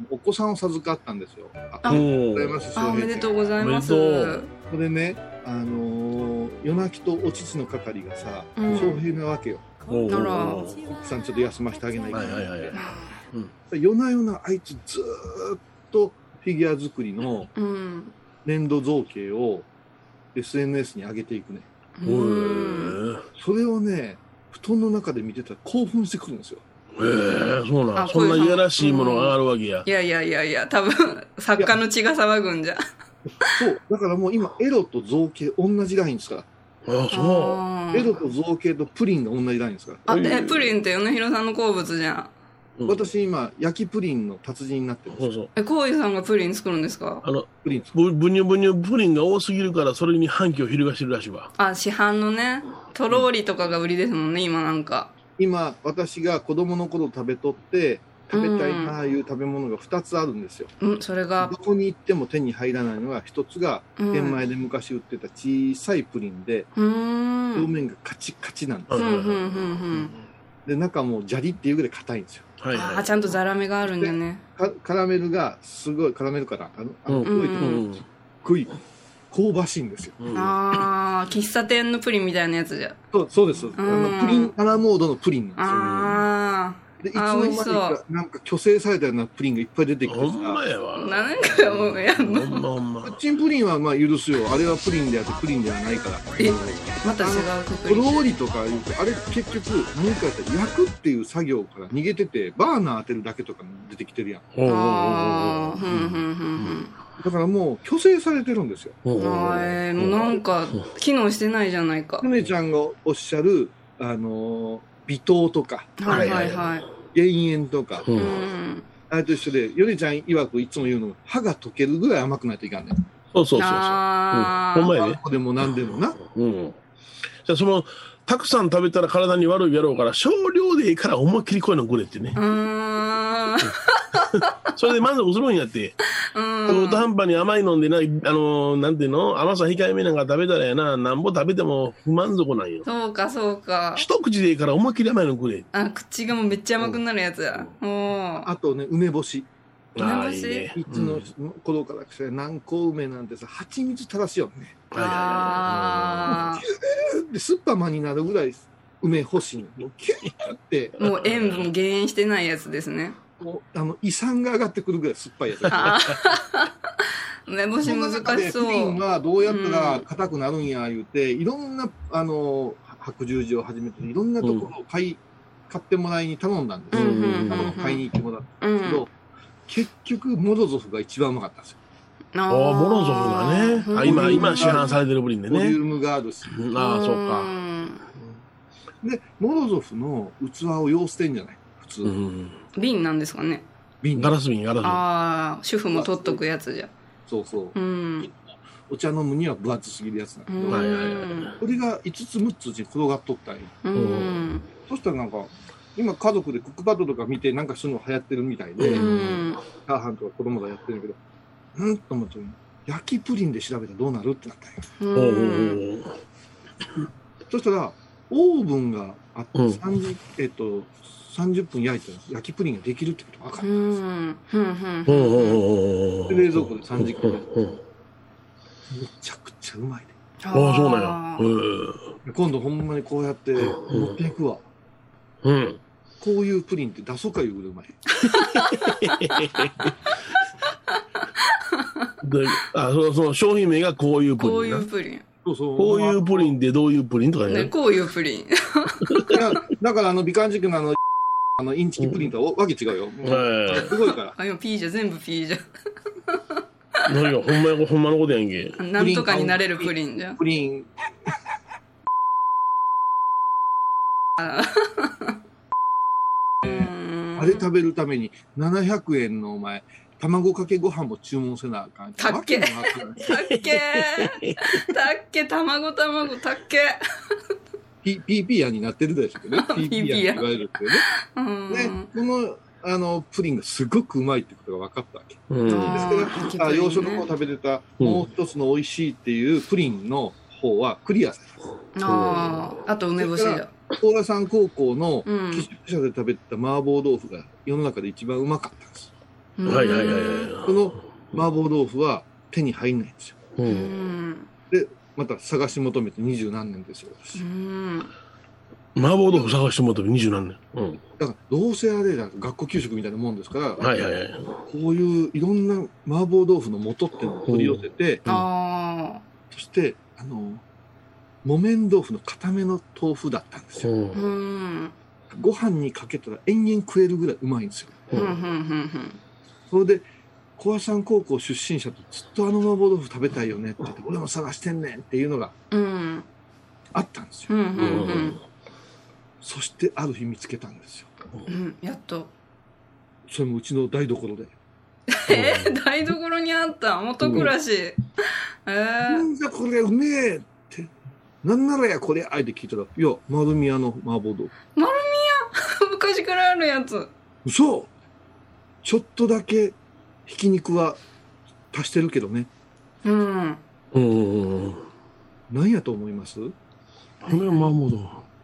お子さんを授かったんですよ。ああありがとうございます、おめでとうございます。おめでとうそれね、あのー夜泣きとお乳の係がさ、うん翔平なわけよ。ほうほうあらほ奥さんちょっと休ませてあげないと。うはいはいはい。夜な夜なあいつずーっとフィギュア作りのうん。粘土造形を SNS に上げていくね。うん。へそれをね、布団の中で見てたら興奮してくるんですよ。え、へえ、そうなあん。そんないやらしいものが上がるわけやい。やいやいやいや、多分、作家の血が騒ぐんじゃ。そう。だからもう今、エロと造形同じラインですから。あ、そあエロと造形とプリンが同じラインですから。あ、え、プリンって米広さんの好物じゃん。う。うん私今、焼きプリンの達人になってるんですよ。そうそう。え、コウイさんがプリン作るんですか？あの、プリン作る。ぶぶにゅぶにゅプリンが多すぎるから、それに反旗を翻してるらしいわ。あ、市販のね、とろーりとかが売りですもんね、今なんか。今、私が子供の頃食べとって、食べたいなあいう食べ物が2つあるんですよ。うん、それがど、こに行っても手に入らないのが、1つが、うん天前で昔売ってた小さいプリンで、うーん。表面がカチカチなんですよ。うん、うん、うん、うん。で、中も砂利っていうぐらい硬いんですよ。はいはい。あー、ちゃんとザラメがあるんだね。かカラメルがすごい、カラメルから、あの、あのうん黒いところうんすっごい香ばしいんですよ。うんあー、喫茶店のプリンみたいなやつじゃ。そうそうです。あうんのプリンアラモードのプリンなんですよ。あで、いつあの間にー美味しそうか、なんか虚勢されたようなプリンがいっぱい出てきてほんまさ、やわ。ー。何回もやんのほんまほんまプ。ッチンプリンはまあ許すよ。あれはプリンであってプリンではないから。えまた違う。とろーりとか言うと、あれ結局、もう一回やったら焼くっていう作業から逃げてて、バーナー当てるだけとか出てきてるやん。ほうほうほうあー、ふんふんふんだからもう虚勢されてるんですよ。ほうふん。あーえー、もうなんか、機能してないじゃないか。梅ちゃんがおっしゃる、あのー微糖とか、はいはいはい。減塩とか、ううんん。あれと一緒で、ヨネちゃん曰くいつも言うのが、歯が溶けるぐらい甘くないといかんねん。そうそうそうそう。あーほんまやね。でも何でもな。うん。じゃあその、たくさん食べたら体に悪いやろうから、少量でいいから思いっきりこういうのくれってねう。ーん。それで満足するんやって。うん。中途半端に甘いのんでな、あのー、なんていうの？甘さ控えめなんか食べたらやな、なんぼ食べても不満足なんよ。そうか、そうか。一口でいいから思いっきり甘いのくれ。あ、口がもうめっちゃ甘くなるやつや。おー。あとね、梅干し。ああ、梅干し？いいね。いつの頃からして、南高梅なんてさ、蜂蜜垂らしよね。はいはいはあで、スッパマになるぐらい梅欲しいの。もうキュッって、ー。もう塩分減してないやつですね。もうあの、胃酸が上がってくるぐらい酸っぱいやつ。あー。梅干し難しそう。プリンはどうやったら硬くなるんや言うて、いろんな、あの、白十字をはじめて、いろんなところを買い、買ってもらいに頼んだんですよ。うんうんうんあの買いに行ってもらったうんんですけど、結局、モロゾフが一番うまかったんですよ。あおーモロゾフがね。あ今、今市販されてるプリンでね。ボリュームがあるし。うんああ、そうか。で、モロゾフの器を要してんじゃない？普通。うん。瓶なんですかね。瓶ガラス瓶、ガラス瓶。ああ、主婦も取っとくやつじゃ。そうそう。うん。お茶飲むには分厚すぎるやつなんだけど、うん。はいはいはいこれが5つ6つに転がっとったんよ。うん。そしたらなんか、今家族でクックパッドとか見てなんかそういうの流行ってるみたいで、ううん。チャーハンとか子供がやってるんだけど、うんと思って、焼きプリンで調べたらどうなるってなったんよ。ん。そしたら、オーブンがあって、うん30えっと、30分焼いたら焼きプリンができるってことが分かうる。ん。うん。おうおうおうおうで冷蔵庫で3時間めちゃくちゃうまいで。ああ、そうなん。や。うん。今度ほん。まにこうやって持っていくわ。うん。こういうプリンって出そうかいうぐらいうまい。であそのその商品名がこういうプリンな。こういうプリン。そうそう。こういうプリンってどういうプリンとかね、ね。こういうプリン。だからあの美観塾のあの、あの、インチキプリンとはわけ違うよ。もうはいすごいから。あ、今 P じゃ、全部 P じゃ。何がほんまやほんまのことやんけ。なんとかになれるプリンじゃん。プリン、うんあれ食べるために700円のお前、卵かけご飯も注文せなあかん。たっけたっけたっけ卵卵たっけ P- PP やになってるでしょうけどね。PP やに言われるっていうね。うん。ね、この、あの、プリンがすごくうまいってことが分かったわけ。うん。ですあから、あ洋食の方食べてた、うんもう一つの美味しいっていうプリンの方はクリアされた。ああ、あと梅干しだ。高良山高校のうん寄宿舎で食べてた麻婆豆腐が世の中で一番うまかったんです。はいはいはいはい。この麻婆豆腐は手に入んないんですよ。う。うんん。また探し求めて二十何年ですよ、私。うん。麻婆豆腐探してもらったら二十何年。うん。だから、どうせあれだ、学校給食みたいなもんですから、はいはいはい。こういういろんな麻婆豆腐の素っていうのを取り寄せて、あそして、あの、木綿豆腐の固めの豆腐だったんですよ。うん。ご飯にかけたら延々食えるぐらいうまいんですよ。うん、うん、うん、それで、小屋山高校出身者とずっとあの麻婆豆腐食べたいよねって言って、俺も探してんねんっていうのがうん。うん。あったんですよ。うん、うん、ううんん。そしてある日見つけたんですよ。うん。やっと。それもうちの台所で。えー、台所にあった元暮らし。えなー、んだこれうめえって。なんならやこれあえて聞いたら、いや、丸宮の麻婆豆腐。昔からあるやつ。嘘ちょっとだけひき肉は足してるけどね。うん。うん。何やと思います？これ麻婆豆腐。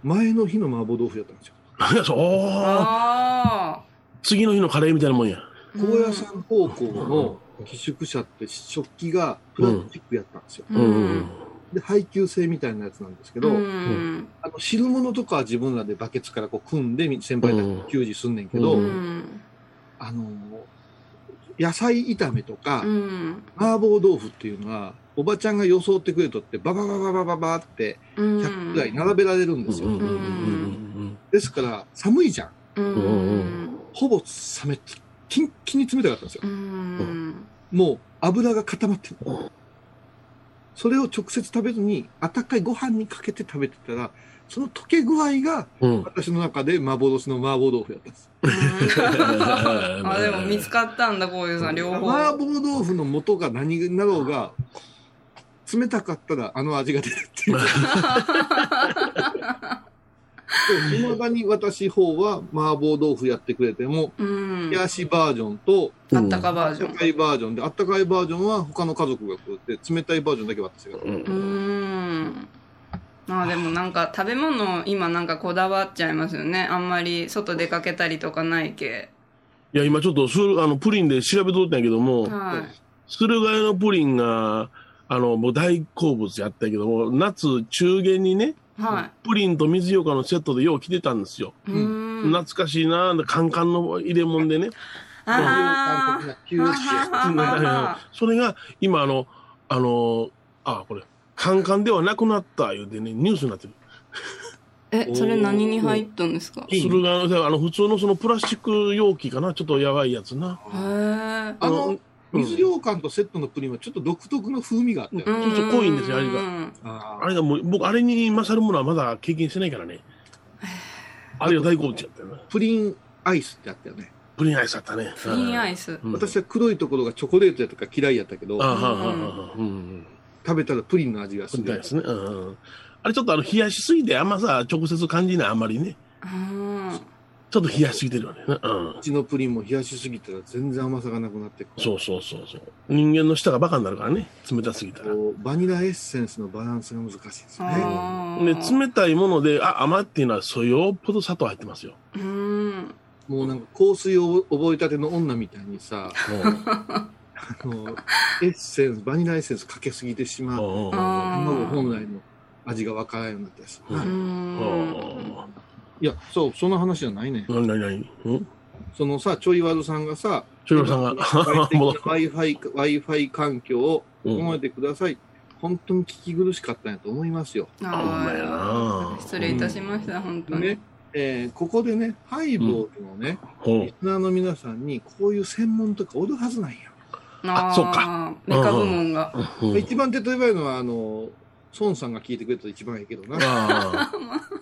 前の日の麻婆豆腐やったんですよ。何やそあ次の日のカレーみたいなもんや。あ。高野山高校の寄宿舎って食器がプラスチックやったんですよ。ううんん。で、配給制みたいなやつなんですけど、うん。あの汁物とかは自分らでバケツからこう組んで先輩たち給仕すんねんけど、ううん。あの、野菜炒めとか、うん。麻婆豆腐っていうのは、おばちゃんが装ってくれとって、バババババババって100ぐらい並べられるんですよ。うんですから、寒いじゃん。うん。ほぼ冷め、キンキンに冷たかったんですよ。うん。もう油が固まってる。それを直接食べずに、温かいご飯にかけて食べてたら、その溶け具合が、うん。私の中で幻の麻婆豆腐やったんです。あ、でも見つかったんだ、こういうさん、両方。麻婆豆腐の元が何になろうが、冷たかったらあの味が出るっていう。いまだに私方は麻婆豆腐やってくれても、うん冷。やしバージョンと、あったかバージョン。あったかいバージョンで、あったかいバージョンは他の家族が食って、冷たいバージョンだけ私が。うんうーん。あでもなんか食べ物今なんかこだわっちゃいますよね。あんまり外出かけたりとかないけ。いや、今ちょっとする、あの、プリンで調べとったんやけども、はい。駿河屋のプリンが、あの、もう大好物やったけども、夏中元にね、はプリンと水ようかのセットでよう来てたんですよ。懐かしいなカンカンの入れ物でね。あ九州はははは それが、今あの、あの、あ、これ、カンカンではなくなった言うてね、ニュースになってる。え、それ何に入ったんですか？へ駿河屋の、あの、普通のそのプラスチック容器かな、ちょっとやばいやつな。え。あの、うん水羊羹とセットのプリンはちょっと独特の風味があったよね。そうそう濃いんですよ味がうんああれがもう、僕、あれに勝るものはまだ経験してないからね。あれが大好物やったよな。プリンアイスってあったよね。プリンアイスあったね。プリンアイス。うん私は黒いところがチョコレートやとか嫌いやったけどあ、ははははうん。食べたらプリンの味がするプリンアイ。スね。うんうん。あれちょっとあの、冷やしすぎて、あんまさ、直接感じない、あんまりね。うん。ちょっと冷やしすぎてるよね。うん。うちのプリンも冷やしすぎたら全然甘さがなくなってくる。そうそうそうそう。人間の舌がバカになるからね。冷たすぎたら。バニラエッセンスのバランスが難しいですよね。で、冷たいもので、あ、甘っていうのは、そよっぽど砂糖入ってますよ。うん。もうなんか香水を覚えたての女みたいにさ、あのエッセンス、バニラエッセンスかけすぎてしまう。うんあ卵本来の味がわからんようになったりするな。うん。いや、そう、その話じゃないね。何、何、何？うん？そのさ、ちょいわるさんがさ、ちょいわるさんが Wi-Fi、Wi-Fi 環境をうん整えてください。本当に聞き苦しかったんやと思いますよ。あほんまやな失礼いたしました、本当に。ね、えーここでね、ハイボールのね、ほうリスナーの皆さんに、こういう専門とかおるはずなんや。あーそうか。メカ部門が。うん一番手っ取り早いのは、あの、孫さんが聞いてくれたら一番いいけどな。あ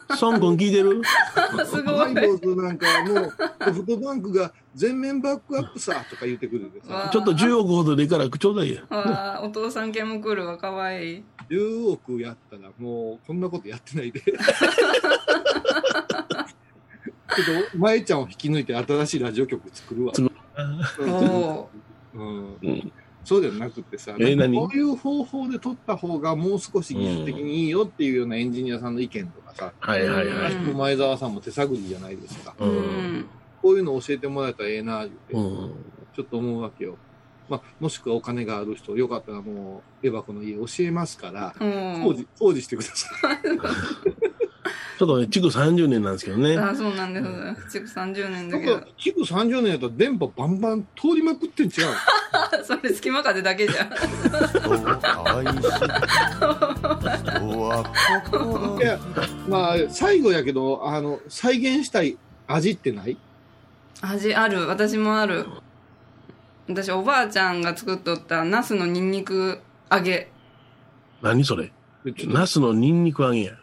あ。ソン君聞いてる？すごいハイ。ボールなんかはもう、ソフトバンクが全面バックアップさ、とか言ってくるちょっと10億ほどでいいからちょうだいや。お父さん系も来るわ、かわいい。10億やったらもう、こんなことやってないで。ちょっと、舞ちゃんを引き抜いて新しいラジオ局作るわ。おうんうんそうじゃなくてさ、え何なんかこういう方法で撮った方がもう少し技術的にいいよっていうようなエンジニアさんの意見とかさ、はいはいはい。うん前澤さんも手探りじゃないですか。ーう。うんん。こういうの教えてもらえたらええな、言って、うん。ちょっと思うわけよ。まあ、もしくはお金がある人、よかったらもう、エバコの家教えますから、うん工事、工事してください。ちょっとね、築30年なんですけどね。あーそうなんです。築30年だけどなんか。、築30年やったら電波バンバン通りまくってん違う それ隙間風だけじゃん。いや、まあ、最後やけど、あの、再現したい味ってない？味ある。私もある。私、おばあちゃんが作っとったナスのニンニク揚げ。何それ？ナスのニンニク揚げや。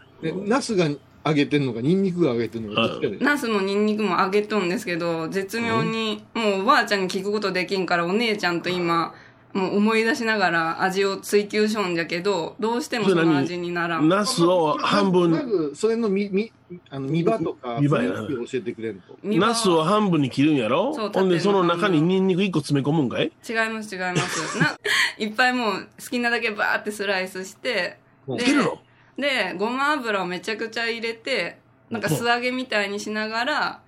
ナスが揚げてんのか、ニンニクが揚げてんのか、どっちかで。ナスのニンニクも揚げとんですけど、絶妙に、もうおばあちゃんに聞くことできんから、お姉ちゃんと今、もう思い出しながら味を追求しょんじゃけど、どうしてもその味にならん。ナスを半ま分、ず、それのみ、み、あの、見場とか、見場やな。雰囲気を教えてくれんと。ナスを半分に切るんやろ？そうほんで、その中にニンニク1個詰め込むんかい？違います違います。な、いっぱいもう好きなだけバーってスライスして、うんでつけるの？で、ごま油をめちゃくちゃ入れて、なんか素揚げみたいにしながら、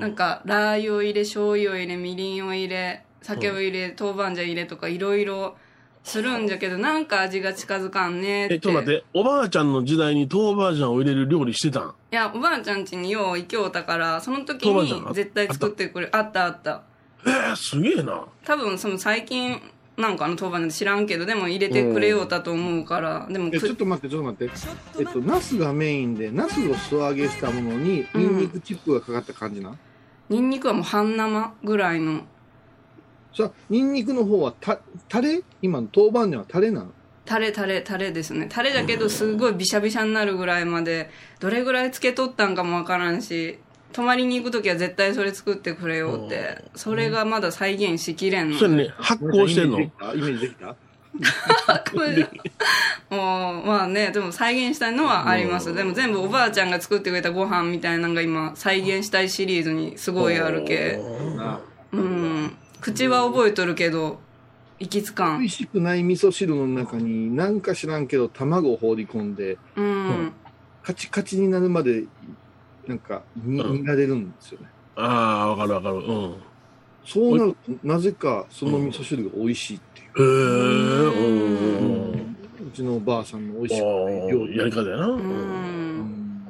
なんかラー油を入れ、醤油を入れ、みりんを入れ、酒を入れ、豆板醤入れとかいろいろするんじゃけど、なんか味が近づかんねって。え、ちょっと待って、おばあちゃんの時代に豆板醤を入れる料理してたん？いや、おばあちゃん家によう行きょうたから、その時に絶対作ってくれ、あったあった。えー、すげえな。多分その最近なんかあの当番なんて知らんけどでも入れてくれようたと思うから、でもちょっと待って、ちょっと待って。えっと、ナスがメインで、ナスを素揚げしたものに、ニンニクチップがかかった感じな？ニンニクはもう半生ぐらいの。さあ、ニンニクの方は、た、タレ？今の豆板醤はタレなの？タレタレタレですね。タレだけどすごいビシャビシャになるぐらいまでどれぐらいつけとったんかもわからんし泊まりに行く時は絶対それ作ってくれよって。それがまだ再現しきれんのそれね、発酵してんの。イメージできた？イメージできたもうまあねでも再現したいのはあります。でも全部おばあちゃんが作ってくれたご飯みたいなのが今再現したいシリーズにすごいあるけ。なうん。口は覚えとるけど行きつかん。美味しくない味噌汁の中に、なんか知らんけど、卵を放り込んで、うん。カチカチになるまで、なんか、にうん煮られるんですよね。ああ、わかるわかる。うん。そうなると、なぜか、その味噌汁が美味しいっていう。へえ、うん。うちのおばあさんの美味しくないお料理。やり方やな。ううんん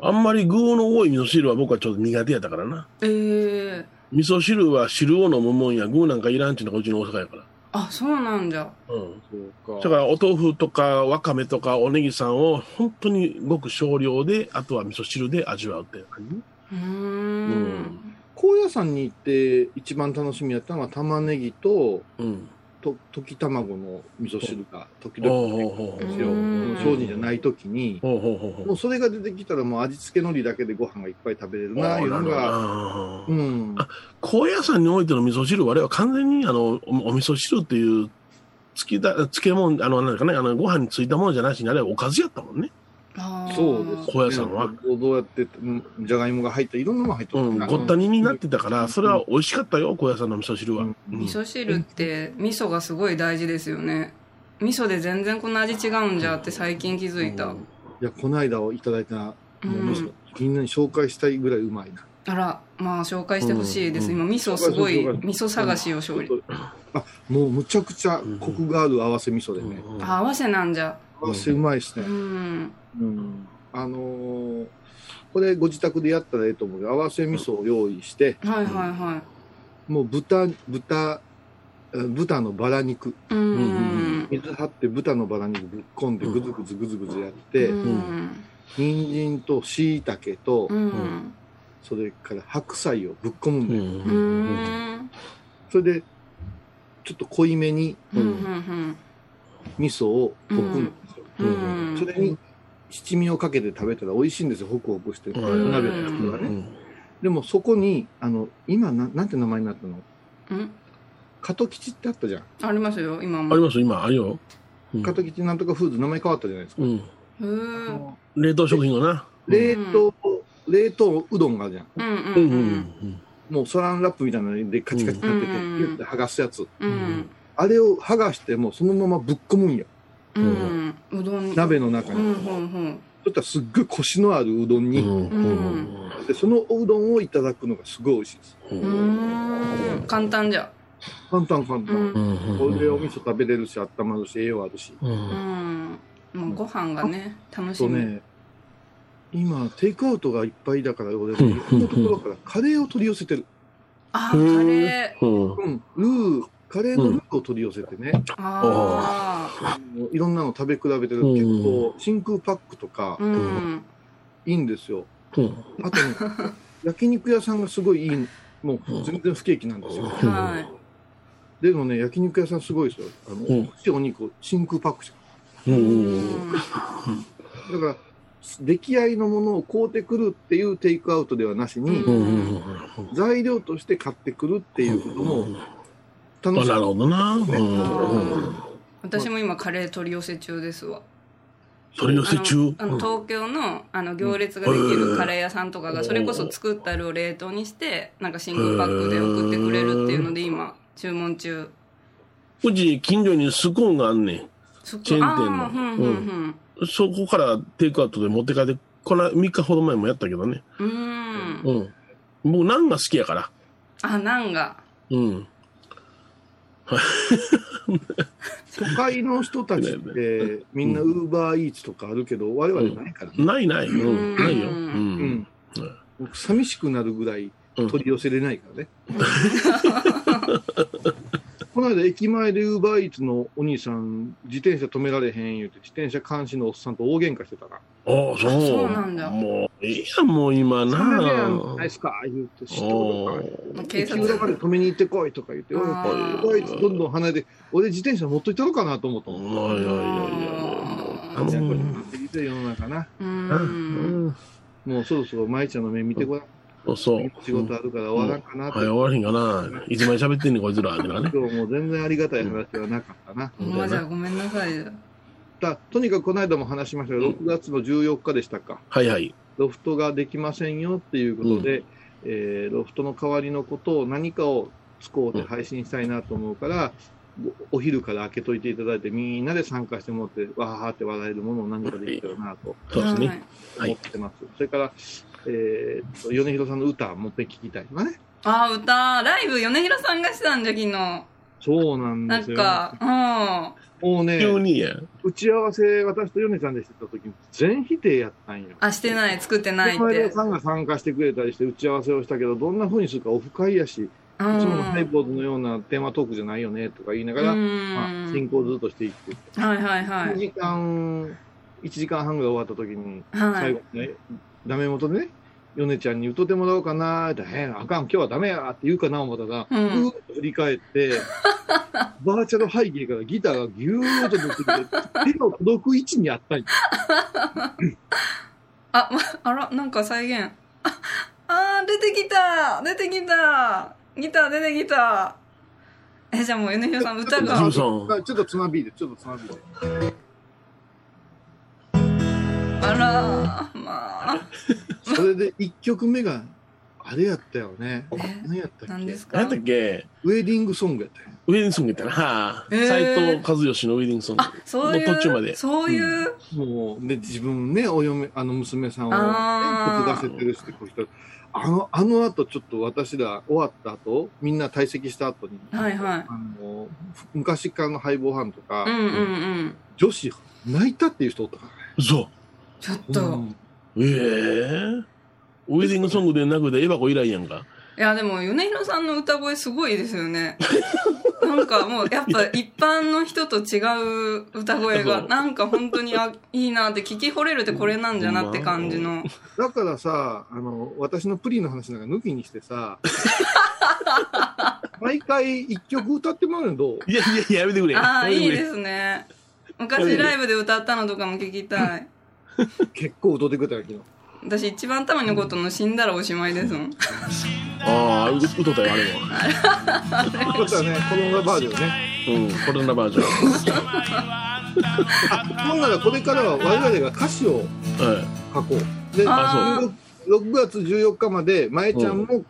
あんまり具の多い味噌汁は僕はちょっと苦手やったからな。ええ味噌汁は汁を飲むもんや、具なんかいらんちゅうのがうちの大阪やから。あそうなんじゃうん。そうか。だからお豆腐とかわかめとかおネギさんを本当にごく少量で、あとは味噌汁で味わうっていう感じ。うーうんん高野山に行って一番楽しみやったのは玉ねぎと、うん。と溶き卵の味噌汁が時々出てほうほうくるんですよ。うん精進じゃない時に、ほうほうほうほうもうそれが出てきたらもう味付け海苔だけでご飯がいっぱい食べれるな、いうのが、うん。高野山においての味噌汁、あれは完全にあのおお味噌汁っていうつきだ漬物、あの、なんかね、あのご飯についたものじゃなしに、あれはおかずやったもんね。そうです、高野山はどうやって、うんじゃがいもが入った、いろんなのが入っとうん、ごった煮になってたから、それは美味しかったよ、高野山の味噌汁は。うん。うん味噌汁って味噌がすごい大事ですよね。味噌で全然この味違うんじゃって最近気づいた、いや、この間をいただいた、みんなに紹介したいぐらいうまいな。あらまあ紹介してほしいです、うん。今味噌すごい味噌探しを勝利、あ、もうむちゃくちゃコクがある合わせ味噌でね。うん。あ合わせなんじゃ合わせうまいですうね。んうん。あのーこれご自宅でやったらええと思うよ合わせ味噌を用意して、はいはいはもう豚、豚、え豚のバラ肉、い。うん。水張って豚のバラ肉ぶっ込んでぐずぐずぐずぐずやって、うん。人参と椎茸と、うん。それから白菜をぶっ込むんだよ。ううんん。それで、ちょっと濃いめにうん。うん。味噌を溶くんですよ。うん。それに七味をかけて食べたら美味しいんですよ、ホクホクして。うん鍋の人がね。うんでもそこに、あの、今な、なんて名前になったの？うん。加藤吉ってあったじゃん。ありますよ、今も。あります、今、あるよ。うん加藤吉なんとかフーズ名前変わったじゃないですか。冷凍食品をな。冷凍、冷凍うどんがあるじゃん。うんううんうんんもうサランラップみたいなのでカチカチになってて、うんピュッて剥がすやつ。うん。うん。あれを剥がしてもうそのままぶっ込むんよ。うん。うどん。鍋の中に。うんうんそしたらすっごいコシのあるうどんに、うんうんでそのおうどんをいただくのがすごい美味しいです。うん。うん。簡単じゃ。簡単簡単。うん。うんこれでお味噌食べれるし、温まるし、栄養あるし。ううんん。もうご飯がね、楽しみ。とね、今、テイクアウトがいっぱいだから、俺、いろんなところからカレーを取り寄せてる。あ、カレー。うんうん、ルー、カレーのルーを取り寄せてね、ああのいろんなの食べ比べてる。うん結構、真空パックとかあ。、うん。いいんですよ。うんあとね、焼肉屋さんがすごいいい、もう全然不景気なんですよ。はでもね、焼肉屋さんすごいですよ。あの、うんお肉を真空パックしてうい。んだから、出来合いのものを買うてくるっていうテイクアウトではなしに、うんうん材料として買ってくるっていうことも楽しい。なるほどな。うん私も今カレー取り寄せ中ですわ。取り寄せ中？あのあの東京のあの行列ができるカレー屋さんとかがそれこそ作ったるを冷凍にしてなんか真空パックで送ってくれるっていうので今注文中うち近所にスコーンがあんねん。そこチェーン店のうんうんそこからテイクアウトで持って帰って、この3日ほど前もやったけどね。うんうんうん。僕、ナンが好きやから。あなんがうん。都会の人たちって、みんなウーバーイーツとかあるけど、我々ないからね。ないない。うん。ないよ。う。うんうんん。僕寂しくなるぐらい取り寄せれないからね。この間駅前でウーバーイーツのお兄さん、自転車止められへん言うて、自転車監視のおっさんと大喧嘩してたな。ああ、そう。そうなんだもう、いいやん、もう今な。なんでやないですか言うて、知ってるか警察駅裏まで止めに行ってこいとか言って、ウーバーイーツどんどん離れて、俺自転車持っといたのかなと思ったもん。いやいやいやいや。もなってきてる世の中な。ううんん。もうそろそろ舞ちゃんの目見てごらん。そうそう。仕事あるから終わらんかなって。はい、終わりんかな。いつまで喋ってんねん、こいつら。今日もう全然ありがたい話はなかったな。ほんまじゃごめんなさいだとにかくこの間も話しましたが、6月の14日でしたか。はいはい。ロフトができませんよっていうことで、えーロフトの代わりのことを何かを使うて配信したいなと思うから、おお昼から開けといていただいて、みんなで参加してもらって、わーって笑えるものを何かできたらなとそうですね。はい思ってます。それから、えーと、米広さんの歌もっぺん聞きたい。わね。あー歌。ライブ米広さんがしたんじゃ昨日。そうなんなですよ。んかもうね、急にや。打ち合わせ、私と米ちゃんでしてた時に全否定やったんよ。うんあしてない。作ってないっ前田てさんが参加してくれたりして打ち合わせをしたけど、どんな風にするかオフ会やし、いいつものハイボーズのようなテーマトークじゃないよねとか言いながら、うん。まあ、進行ずっとしていって、はいはいは1い時間、1時間半ぐらい終わった時に、はい。最後にね、ダメ元でね、米ちゃんに歌ってもらおうかなーって、えー、あかん、今日はダメやーって言うかな思ったら、うん。ぐーっと振り返って、バーチャル背景からギターがギューッと出てきて、手の届く位置にあったんよ あ、ま、あら、なんか再現。あ、あー出てきた出てきた。ギター出てきた。え、じゃあもう、米広さん歌ジがちょっとつまびで、ちょっとつまびで。あら、まあ。それで1曲目が、あれやったよね。え？何やったっけ？何ですか？何やったっけ？ウェディングソングやったよ。ウェディングソングやったな。はあ。斎藤和義のウェディングソング。あ、そういう。の途中までそういう？もう、ね、自分ね、お嫁、あの娘さんを、ね、せてるして、こうしたあの、あの後、ちょっと私ら終わった後、みんな退席した後に、はいはい。あの、昔からのハイボーハンとか、うんうんうん。女子、泣いたっていう人おったからね。嘘。ちょっと、うんええウェディングソングでなくて、エバコ以来やんか。いや、でも、米広さんの歌声すごいですよね。なんかもう、やっぱ一般の人と違う歌声が、なんか本当に、あ、いいなって、聞き惚れるってこれなんじゃなって感じの。だからさ、あの、私のプリンの話なんか抜きにしてさ、毎回一曲歌ってもらうのどう？いやいやいや、やめてくれ。ああ、いいですね。昔ライブで歌ったのとかも聞きたい。結構歌ってくれたよ、昨日。私一番頭に残ったの死んだらおしまいですもん。ああ、う歌ったよ、あれも。これはね、コロナバージョンね。うん、コロナバージョあ、ほんならこれからは我々が歌詞をン。はい。書こう。で、あ6月14日まで、まえちゃんも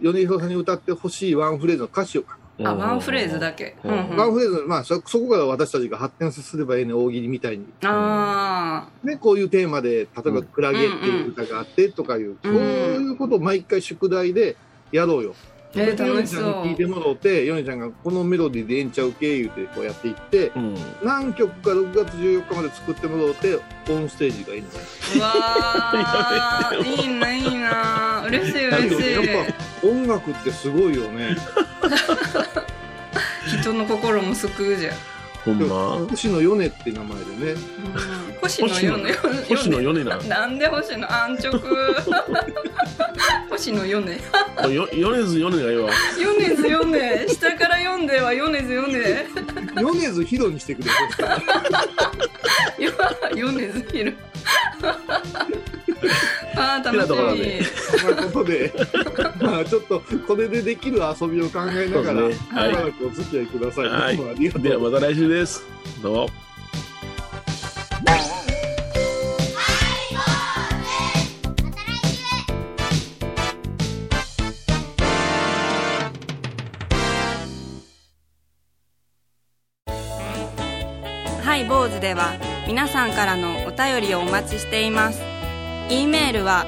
米広さんに歌ってほしいワンフレーズの歌詞を書く。あ、ワンフレーズだけ。ワンフレーズ、まあそ、そこから私たちが発展すればいいね、大喜利みたいに。あね、こういうテーマで、例えば、クラゲっていう歌があってとかいう、そういうことを毎回宿題でやろうよ。あ。えー、楽しそちゃんに聞いてう。もらって、ヨネちゃんがこのメロディーでええんちゃうけ言うてこうやっていって、うん。何曲か6月14日まで作ってもらって、オンステージがいいんじゃないうわー、いいな、いいな。嬉しい、嬉しい。どやっぱ音楽ってすごいよね。人の心も救うじゃん。ほんま？星野ヨネって名前でね。うん星野よね。星野米な。なんで星野安直？星野よね。よ、米津米がええわ。米津よね。下から読んでは米津よね。米津ヒロにしてくれ。米津ひろ。あー、てなところ楽しみで。ということで、まあちょっとこれでできる遊びを考えながら、はいしばらくお付き合いください。はいありがとうではまた来週です。どうも。ハイボーズでは皆さんからのお便りをお待ちしています。E メールは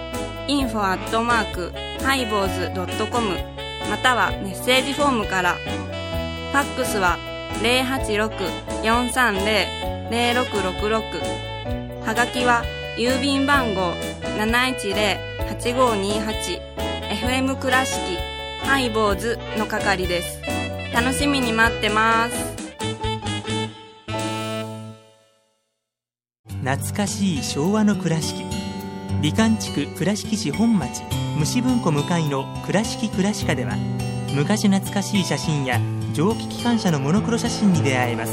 info アットマークハイボーズドットコムまたはメッセージフォームから。ファックスは086-430-0666はがきは郵便番号 710-8528FM 倉敷ハイボーズの係です。楽しみに待ってます。懐かしい昭和の倉敷美観地区倉敷市本町虫文庫向かいの「倉敷倉歯科」では昔懐かしい写真や蒸気機関車のモノクロ写真に出会えます。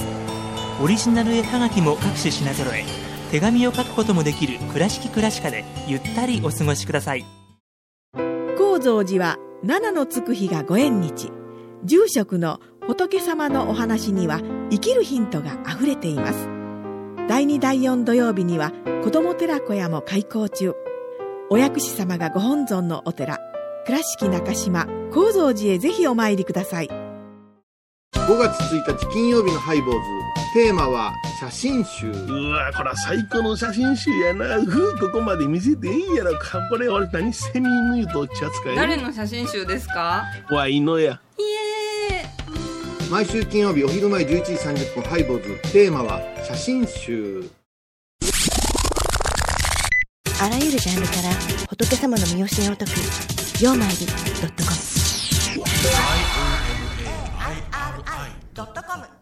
オリジナル絵はがきも各種品揃え手紙を書くこともできる「倉敷倉歯科」でゆったりお過ごしください。高蔵寺は七のつく日がご縁日。住職の仏様のお話には生きるヒントがあふれています。第2第4土曜日には子ども寺小屋も開校中お薬師様がご本尊のお寺倉敷中島・高蔵寺へぜひお参りください5月1日金曜日のハイボーズ。テーマは写真集。うわこれは最高の写真集やな。ふう、ここまで見せていいんやろか。これ俺何セミヌートってやつかい誰の写真集ですか？わいのや。イエーイ毎週金曜日お昼前11時30分ハイボーズ。テーマは写真集。あらゆるジャンルから仏様の身教えを解く「曜マイル .com」「i m i r i c o m